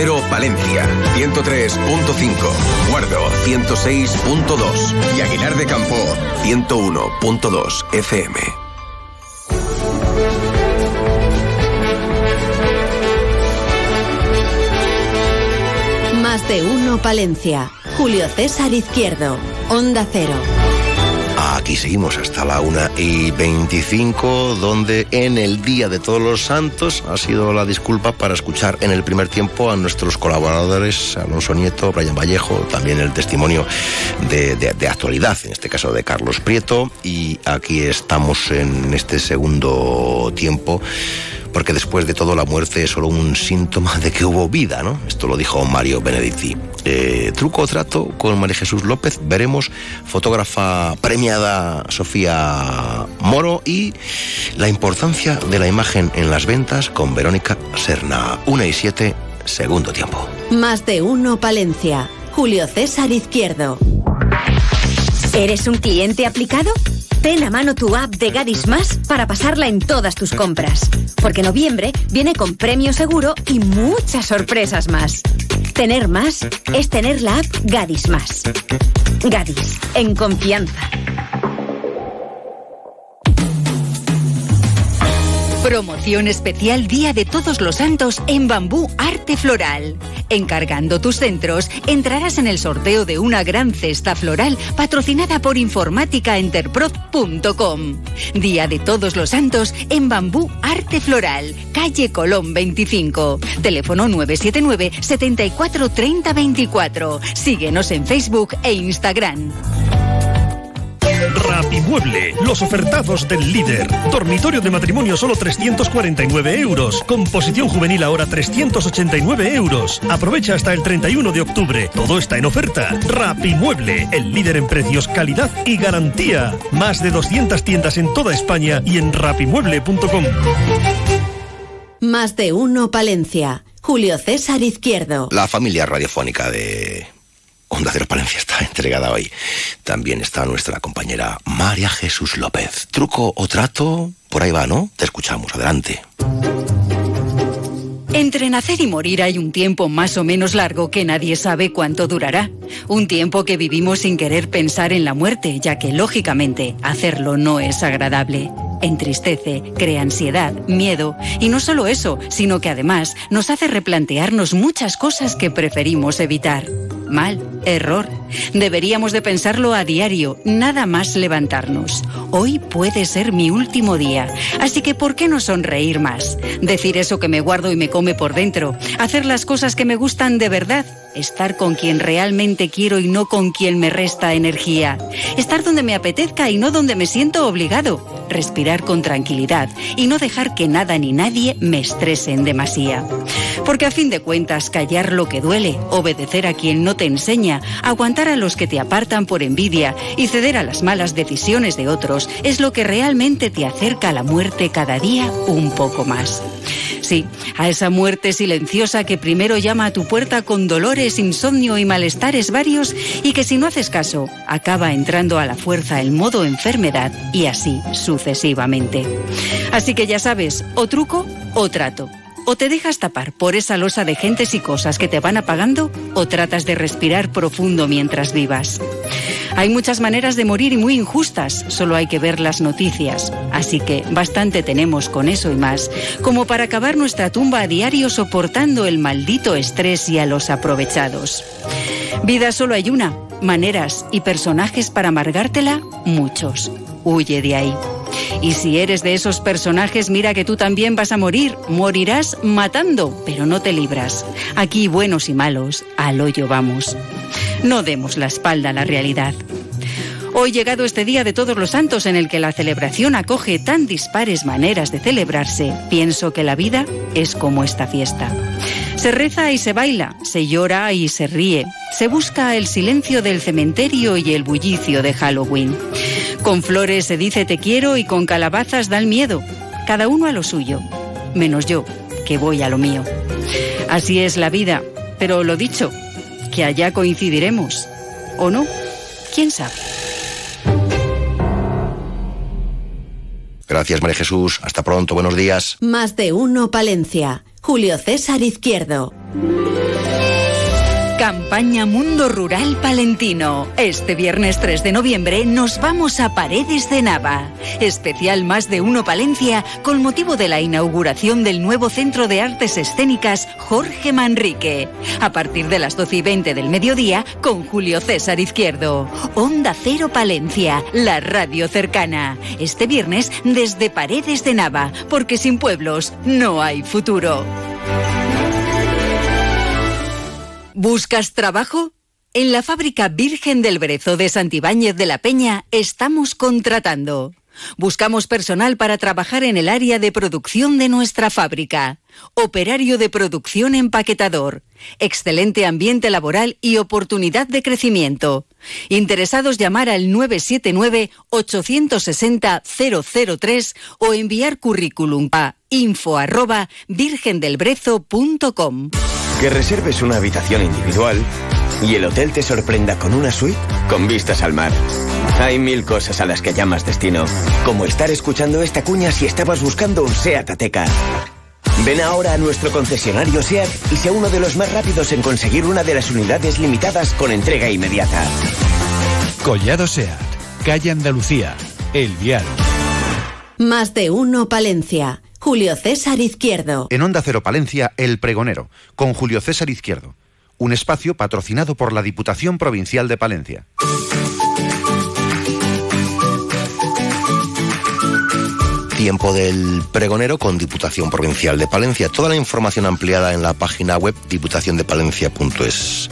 Cero Palencia 103.5, Guardo 106.2 y Aguilar de Campo 101.2 FM. Más de uno Palencia. Julio César Izquierdo. Onda Cero. Aquí seguimos hasta la una y 25, donde en el Día de Todos los Santos ha sido la disculpa para escuchar en el primer tiempo a nuestros colaboradores, Alonso Nieto, Brian Vallejo, también el testimonio de- de actualidad, en este caso de Carlos Prieto, y aquí estamos en este segundo tiempo. Porque después de todo la muerte es solo un síntoma de que hubo vida, ¿no? Esto lo dijo Mario Benedetti. Eh, truco o trato con María Jesús López. Veremos fotógrafa premiada Sofía Moro y la importancia de la imagen en las ventas con Verónica Serna. Una y siete, segundo tiempo. Más de uno Palencia. Julio César Izquierdo. ¿Eres un cliente aplicado? Ten a mano tu app de Gadis Más para pasarla en todas tus compras. Porque noviembre viene con premio seguro y muchas sorpresas más. Tener más es tener la app Gadis Más. Gadis, en confianza. Promoción especial Día de Todos los Santos en Bambú Arte Floral. Encargando tus centros, entrarás en el sorteo de una gran cesta floral patrocinada por informáticaenterprof.com. Día de Todos los Santos en Bambú Arte Floral, calle Colón 25. Teléfono 979 74 30 24. Síguenos en Facebook e Instagram. Rapimueble, los ofertados del líder. Dormitorio de matrimonio solo 349 euros. Composición juvenil ahora 389 euros. Aprovecha hasta el 31 de octubre. Todo está en oferta. Rapimueble, el líder en precios, calidad y garantía. Más de 200 tiendas en toda España y en rapimueble.com. Más de uno Palencia. Julio César Izquierdo. La familia radiofónica de Onda Cero Palencia está entregada hoy. También está nuestra compañera María Jesús López. ¿Truco o trato? Por ahí va, ¿no? Te escuchamos. Adelante. Entre nacer y morir hay un tiempo más o menos largo que nadie sabe cuánto durará. Un tiempo que vivimos sin querer pensar en la muerte, ya que lógicamente hacerlo no es agradable. Entristece, crea ansiedad, miedo y no solo eso, sino que además nos hace replantearnos muchas cosas que preferimos evitar. Mal, error. Deberíamos de pensarlo a diario, nada más levantarnos. Hoy puede ser mi último día, así que ¿por qué no sonreír más? Decir eso que me guardo y me come por dentro, hacer las cosas que me gustan de verdad, estar con quien realmente quiero y no con quien me resta energía, estar donde me apetezca y no donde me siento obligado, respirar con tranquilidad y no dejar que nada ni nadie me estrese en demasía. Porque a fin de cuentas, callar lo que duele, obedecer a quien no te enseña, aguantar a los que te apartan por envidia y ceder a las malas decisiones de otros es lo que realmente te acerca a la muerte cada día un poco más. Sí, a esa muerte silenciosa que primero llama a tu puerta con dolores, insomnio y malestares varios y que si no haces caso acaba entrando a la fuerza el modo enfermedad y así sucesivamente. Así que ya sabes, o truco o trato. O te dejas tapar por esa losa de gentes y cosas que te van apagando o tratas de respirar profundo mientras vivas. Hay muchas maneras de morir y muy injustas, solo hay que ver las noticias. Así que bastante tenemos con eso y más, como para acabar nuestra tumba a diario soportando el maldito estrés y a los aprovechados. Vida solo hay una, maneras y personajes para amargártela, muchos. Huye de ahí. Y si eres de esos personajes, mira que tú también vas a morir. Morirás matando, pero no te libras. Aquí, buenos y malos, al hoyo vamos. No demos la espalda a la realidad. Hoy llegado este Día de Todos los Santos en el que la celebración acoge tan dispares maneras de celebrarse, pienso que la vida es como esta fiesta. Se reza y se baila, se llora y se ríe, se busca el silencio del cementerio y el bullicio de Halloween. Con flores se dice te quiero y con calabazas da el miedo, cada uno a lo suyo, menos yo, que voy a lo mío. Así es la vida, pero lo dicho, que allá coincidiremos, ¿o no? ¿Quién sabe? Gracias, María Jesús. Hasta pronto. Buenos días. Más de uno Palencia. Julio César Izquierdo. Campaña Mundo Rural Palentino. Este viernes 3 de noviembre nos vamos a Paredes de Nava. Especial Más de Uno Palencia con motivo de la inauguración del nuevo Centro de Artes Escénicas Jorge Manrique. A partir de las 12 y 20 del mediodía con Julio César Izquierdo. Onda Cero Palencia, la radio cercana. Este viernes desde Paredes de Nava, porque sin pueblos no hay futuro. ¿Buscas trabajo? En la fábrica Virgen del Brezo de Santibáñez de la Peña estamos contratando. Buscamos personal para trabajar en el área de producción de nuestra fábrica. Operario de producción empaquetador. Excelente ambiente laboral y oportunidad de crecimiento. Interesados llamar al 979-860-003 o enviar currículum a info virgendelbrezo.com. Que reserves una habitación individual y el hotel te sorprenda con una suite con vistas al mar. Hay mil cosas a las que llamas destino, como estar escuchando esta cuña si estabas buscando un SEAT Ateca. Ven ahora a nuestro concesionario SEAT y sea uno de los más rápidos en conseguir una de las unidades limitadas con entrega inmediata. Collado SEAT, calle Andalucía, El Vial. Más de uno Palencia. Julio César Izquierdo. En Onda Cero Palencia, El Pregonero, con Julio César Izquierdo. Un espacio patrocinado por la Diputación Provincial de Palencia. Tiempo del pregonero con Diputación Provincial de Palencia. Toda la información ampliada en la página web diputaciondepalencia.es.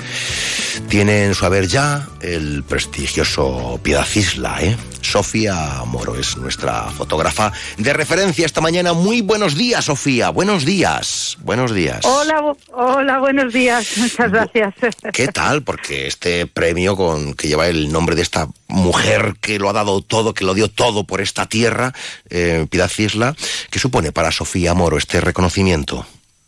Tiene en su haber ya el prestigioso Piedad Isla, ¿eh? Sofía Moro es nuestra fotógrafa de referencia esta mañana. Muy buenos días, Sofía. Buenos días. Buenos días. Hola, hola, buenos días. Muchas gracias. ¿Qué tal? Porque este premio con que lleva el nombre de esta mujer que lo ha dado todo, que lo dio todo por esta tierra, eh, Piedad Isla, ¿qué supone para Sofía Moro este reconocimiento?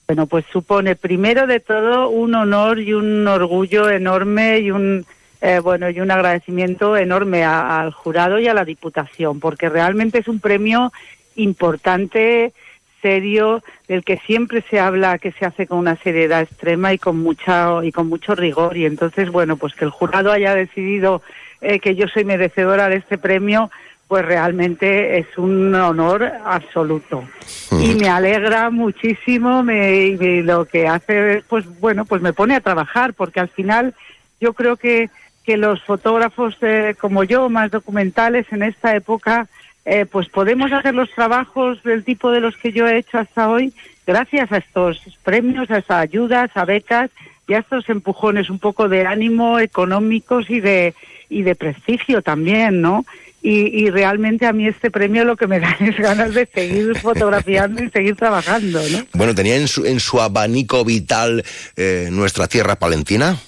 Bueno, pues supone primero de todo un honor y un orgullo enorme y un eh, bueno y un agradecimiento enorme al jurado y a la Diputación, porque realmente es un premio importante, serio, del que siempre se habla que se hace con una seriedad extrema y con mucha y con mucho rigor. Y entonces, bueno, pues que el jurado haya decidido eh, que yo soy merecedora de este premio, pues realmente es un honor absoluto. Y me alegra muchísimo, me, y lo que hace, pues bueno, pues me pone a trabajar, porque al final yo creo que, que los fotógrafos eh, como yo, más documentales en esta época, eh, pues podemos hacer los trabajos del tipo de los que yo he hecho hasta hoy gracias a estos premios, a esas ayudas, a becas y a estos empujones un poco de ánimo económicos y de, y de prestigio también, ¿no? Y, y, realmente a mí este premio lo que me da es ganas de seguir fotografiando y seguir trabajando, ¿no? Bueno, ¿tenía en su, en su abanico vital eh, nuestra tierra palentina?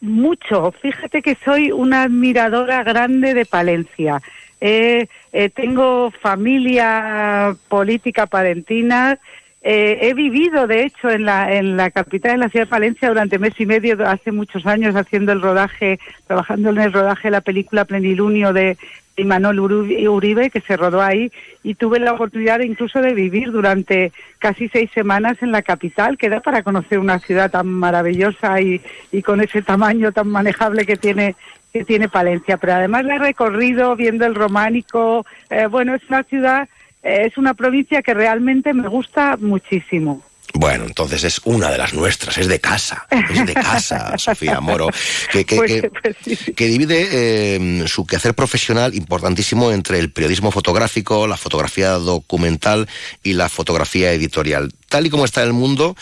Mucho. Fíjate que soy una admiradora grande de Palencia. Eh, eh, tengo familia política palentina. Eh, he vivido, de hecho, en la, en la capital de la ciudad de Palencia durante mes y medio, hace muchos años, haciendo el rodaje, trabajando en el rodaje de la película Plenilunio de, Imanol Uribe, que se rodó ahí, y tuve la oportunidad incluso de vivir durante casi seis semanas en la capital, que da para conocer una ciudad tan maravillosa y, y con ese tamaño tan manejable que tiene que tiene Palencia. Pero además la he recorrido viendo el románico. Eh, bueno, es una ciudad, eh, es una provincia que realmente me gusta muchísimo. Bueno, entonces es una de las nuestras, es de casa, es de casa, Sofía Moro, que, que, Pues- que- pues sí. que divide eh, su quehacer profesional importantísimo entre el periodismo fotográfico, la fotografía documental y la fotografía editorial. Tal y como está el mundo,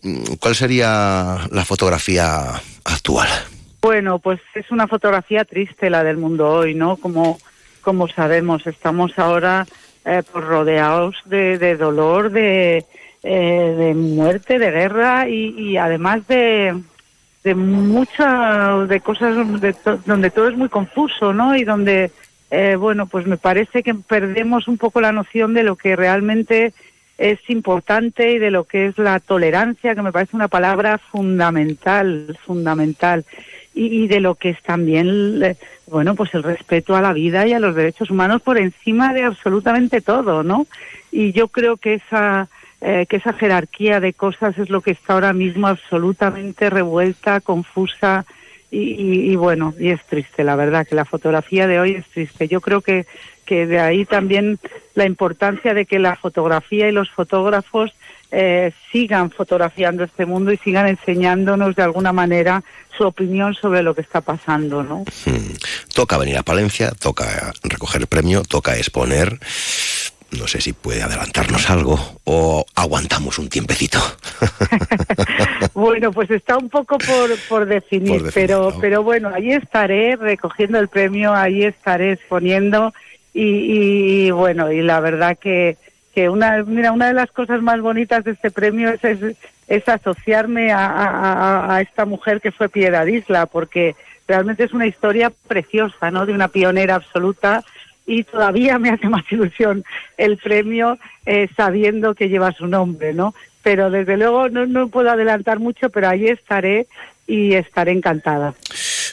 mm, ¿cuál sería la fotografía actual? Bueno, pues es una fotografía triste la del mundo hoy, ¿no? Como, como sabemos, estamos ahora eh, pues rodeados de, de dolor, de, eh, de muerte, de guerra y, y además de, de muchas de cosas donde, to- donde todo es muy confuso, ¿no? Y donde, eh, bueno, pues me parece que perdemos un poco la noción de lo que realmente es importante y de lo que es la tolerancia, que me parece una palabra fundamental, fundamental, y, y de lo que es también, eh, bueno, pues el respeto a la vida y a los derechos humanos por encima de absolutamente todo, ¿no? Y yo creo que esa eh, que esa jerarquía de cosas es lo que está ahora mismo absolutamente revuelta, confusa y, y- bueno, y es triste, la verdad, que la fotografía de hoy es triste. Yo creo que, que de ahí también la importancia de que la fotografía y los fotógrafos eh, sigan fotografiando este mundo y sigan enseñándonos de alguna manera su opinión sobre lo que está pasando, ¿no? Toca venir a Palencia, toca recoger el premio, toca exponer. No sé si puede adelantarnos algo o aguantamos un tiempecito. Bueno, pues está un poco por, por definir, Por definir, pero, pero bueno, ahí estaré recogiendo el premio, ahí estaré exponiendo y, y, bueno, y la verdad que, que una, mira, una de las cosas más bonitas de este premio es, es, es asociarme a- a esta mujer que fue Piedad Isla, porque realmente es una historia preciosa, ¿no? De una pionera absoluta y todavía me hace más ilusión el premio eh, sabiendo que lleva su nombre, ¿no? Pero desde luego no, no puedo adelantar mucho, pero allí estaré y estaré encantada.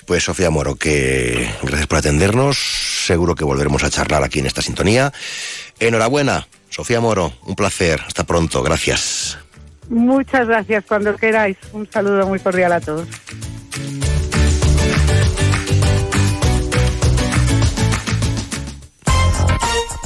Pues Sofía Moro, que gracias por atendernos. Seguro que volveremos a charlar aquí en esta sintonía. Enhorabuena, Sofía Moro, un placer. Hasta pronto, gracias. Muchas gracias cuando queráis. Un saludo muy cordial a todos.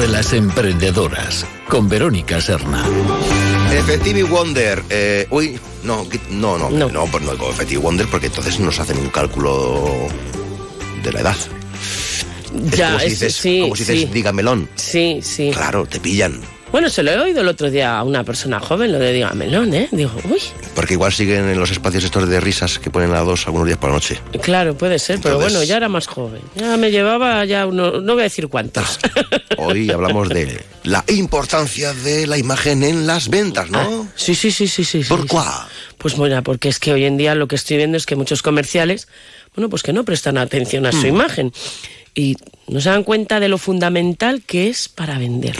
De las emprendedoras con Verónica Serna. Effective Wonder. Eh, uy, no, no, no, no, no, pues no digo Effective Wonder porque entonces nos hacen un cálculo de la edad. Es Ya, como si es- dices, sí, como si dices, sí. dígamelón. Sí, sí. Claro, te pillan. Bueno, se lo he oído el otro día a una persona joven, lo de dígamelón, ¿eh? Digo, uy, Porque igual siguen en los espacios estos de risas que ponen a dos algunos días por la noche. claro, puede ser, pero bueno, ya era más joven. Ya me llevaba ya uno, no voy a decir cuántos. Hoy hablamos de la importancia de la imagen en las ventas, ¿no? sí, sí, sí, sí, sí. ¿Por sí? Pues bueno, porque es que hoy en día lo que estoy viendo es que muchos comerciales, bueno, pues que no prestan atención a su Mm. imagen. Y no se dan cuenta de lo fundamental que es para vender.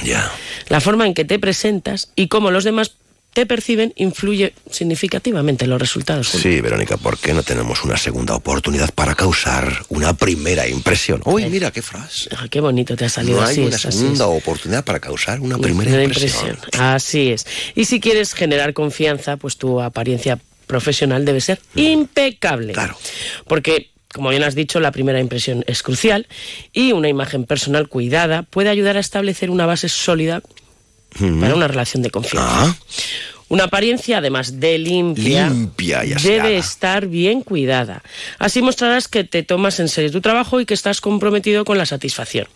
La forma en que te presentas y cómo los demás te perciben influye significativamente en los resultados. Sí, Verónica, ¿por qué no tenemos una segunda oportunidad para causar una primera impresión? Uy, mira qué frase. Ah, qué bonito te ha salido No así. hay una es, segunda oportunidad para causar una primera Primera impresión. Así es. Y si quieres generar confianza, pues tu apariencia profesional debe ser impecable. Claro. Porque, como bien has dicho, la primera impresión es crucial y una imagen personal cuidada puede ayudar a establecer una base sólida Mm. para una relación de confianza. Una apariencia, además de limpia, Limpia y debe estar bien cuidada. Así mostrarás que te tomas en serio tu trabajo y que estás comprometido con la satisfacción.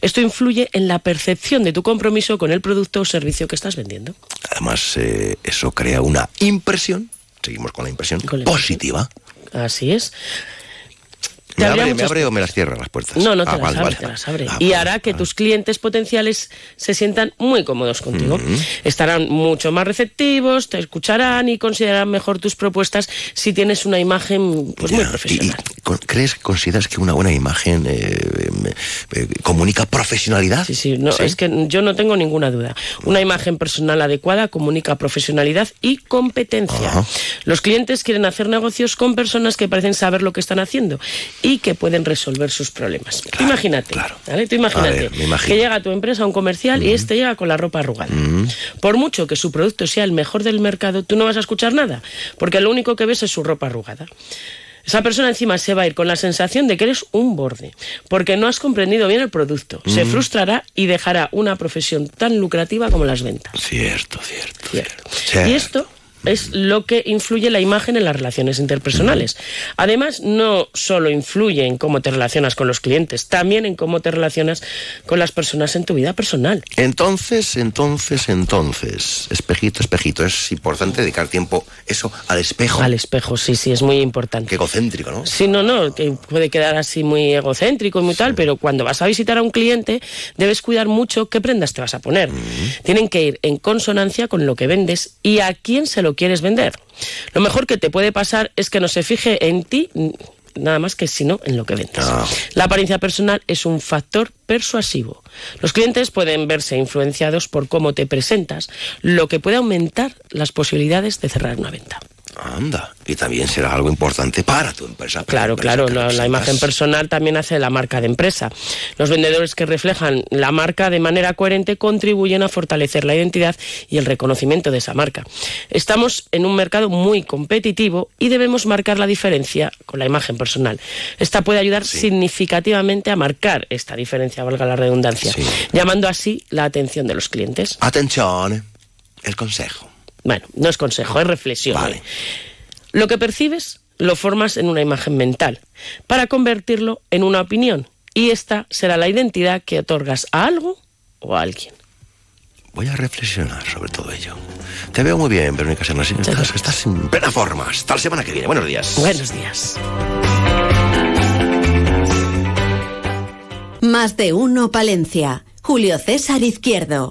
Esto influye en la percepción de tu compromiso con el producto o servicio que estás vendiendo. Además, eh, eso crea una impresión. Seguimos con la impresión positiva. Así es. ¿Me abre, ¿Me muchas- abre o me las cierra las puertas? No, no te Ah, las vale, abre, vale. te las abre. Ah, y hará que tus clientes potenciales se sientan muy cómodos contigo. Estarán mucho más receptivos, te escucharán y considerarán mejor tus propuestas si tienes una imagen pues, muy profesional. Con- ¿Crees, consideras que una buena imagen eh, eh, comunica profesionalidad? Sí, sí, no, es que yo no tengo ninguna duda. Una imagen personal adecuada comunica profesionalidad y competencia. Los clientes quieren hacer negocios con personas que parecen saber lo que están haciendo y que pueden resolver sus problemas. imagínate, ¿vale? Tú imagínate ver, que llega a tu empresa un comercial y este llega con la ropa arrugada. Por mucho que su producto sea el mejor del mercado, tú no vas a escuchar nada, porque lo único que ves es su ropa arrugada. Esa persona encima se va a ir con la sensación de que eres un borde, porque no has comprendido bien el producto. Se frustrará y dejará una profesión tan lucrativa como las ventas. Cierto, cierto. Cierto. Cierto. Y esto es lo que influye la imagen en las relaciones interpersonales. Además, no solo influye en cómo te relacionas con los clientes, también en cómo te relacionas con las personas en tu vida personal. Entonces, entonces, entonces, espejito, espejito, es importante dedicar tiempo eso al espejo. Al espejo, sí, sí, es muy importante. Qué egocéntrico, ¿no? Sí, no, no, que puede quedar así muy egocéntrico y muy tal, pero cuando vas a visitar a un cliente debes cuidar mucho qué prendas te vas a poner. Tienen que ir en consonancia con lo que vendes y a quién se lo quieres vender. Lo mejor que te puede pasar es que no se fije en ti nada más que sino en lo que vendes. La apariencia personal es un factor persuasivo. Los clientes pueden verse influenciados por cómo te presentas, lo que puede aumentar las posibilidades de cerrar una venta. Anda, y también será algo importante para tu empresa. Claro, claro, la, la, imagen personal también hace la marca de empresa. Los vendedores que reflejan la marca de manera coherente contribuyen a fortalecer la identidad y el reconocimiento de esa marca. Estamos en un mercado muy competitivo y debemos marcar la diferencia con la imagen personal. Esta puede ayudar sí. significativamente a marcar esta diferencia, valga la redundancia, sí. llamando así la atención de los clientes. Atención, el consejo. Bueno, no es consejo, es reflexión. Vale. Lo que percibes lo formas en una imagen mental para convertirlo en una opinión y esta será la identidad que otorgas a algo o a alguien. Voy a reflexionar sobre todo ello. Te veo muy bien, Verónica Sernas. Estás, estás en plena forma. Hasta la semana que viene. Buenos días. Buenos días. Más de uno, Palencia. Julio César Izquierdo.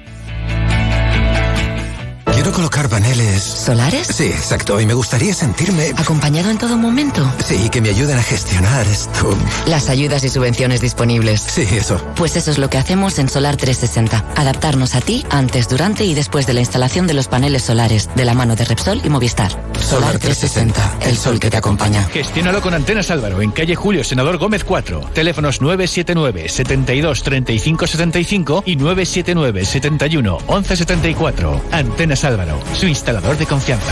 Quiero colocar paneles. ¿Solares? Sí, exacto. Y me gustaría sentirme. ¿Acompañado en todo momento? Sí, que me ayuden a gestionar esto. Las ayudas y subvenciones disponibles. Sí, eso. Pues eso es lo que hacemos en Solar 360. Adaptarnos a ti antes, durante y después de la instalación de los paneles solares, de la mano de Repsol y Movistar. Solar 360, el sol que te acompaña. Gestiónalo con Antenas Álvaro, en calle Julio Senador Gómez 4. Teléfonos 979 72 35 75 y 979 71 11 74. Antenas Álvaro, su instalador de confianza.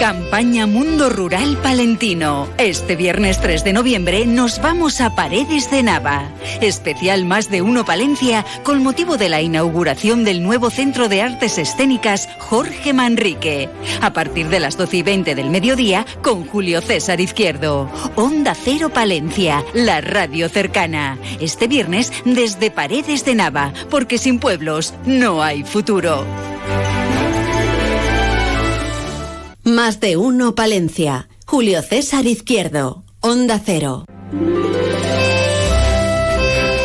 Campaña Mundo Rural Palentino. Este viernes 3 de noviembre nos vamos a Paredes de Nava. Especial Más de Uno Palencia con motivo de la inauguración del nuevo Centro de Artes Escénicas Jorge Manrique. A partir de las 12 y 20 del mediodía con Julio César Izquierdo. Onda Cero Palencia, la radio cercana. Este viernes desde Paredes de Nava, porque sin pueblos no hay futuro. Más de uno Palencia. Julio César Izquierdo. Onda Cero.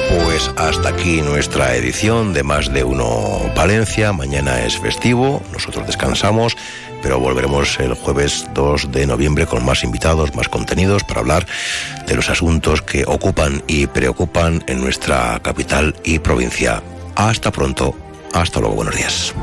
Pues hasta aquí nuestra edición de Más de uno Palencia. Mañana es festivo, nosotros descansamos, pero volveremos el jueves 2 de noviembre con más invitados, más contenidos para hablar de los asuntos que ocupan y preocupan en nuestra capital y provincia. Hasta pronto, hasta luego, buenos días.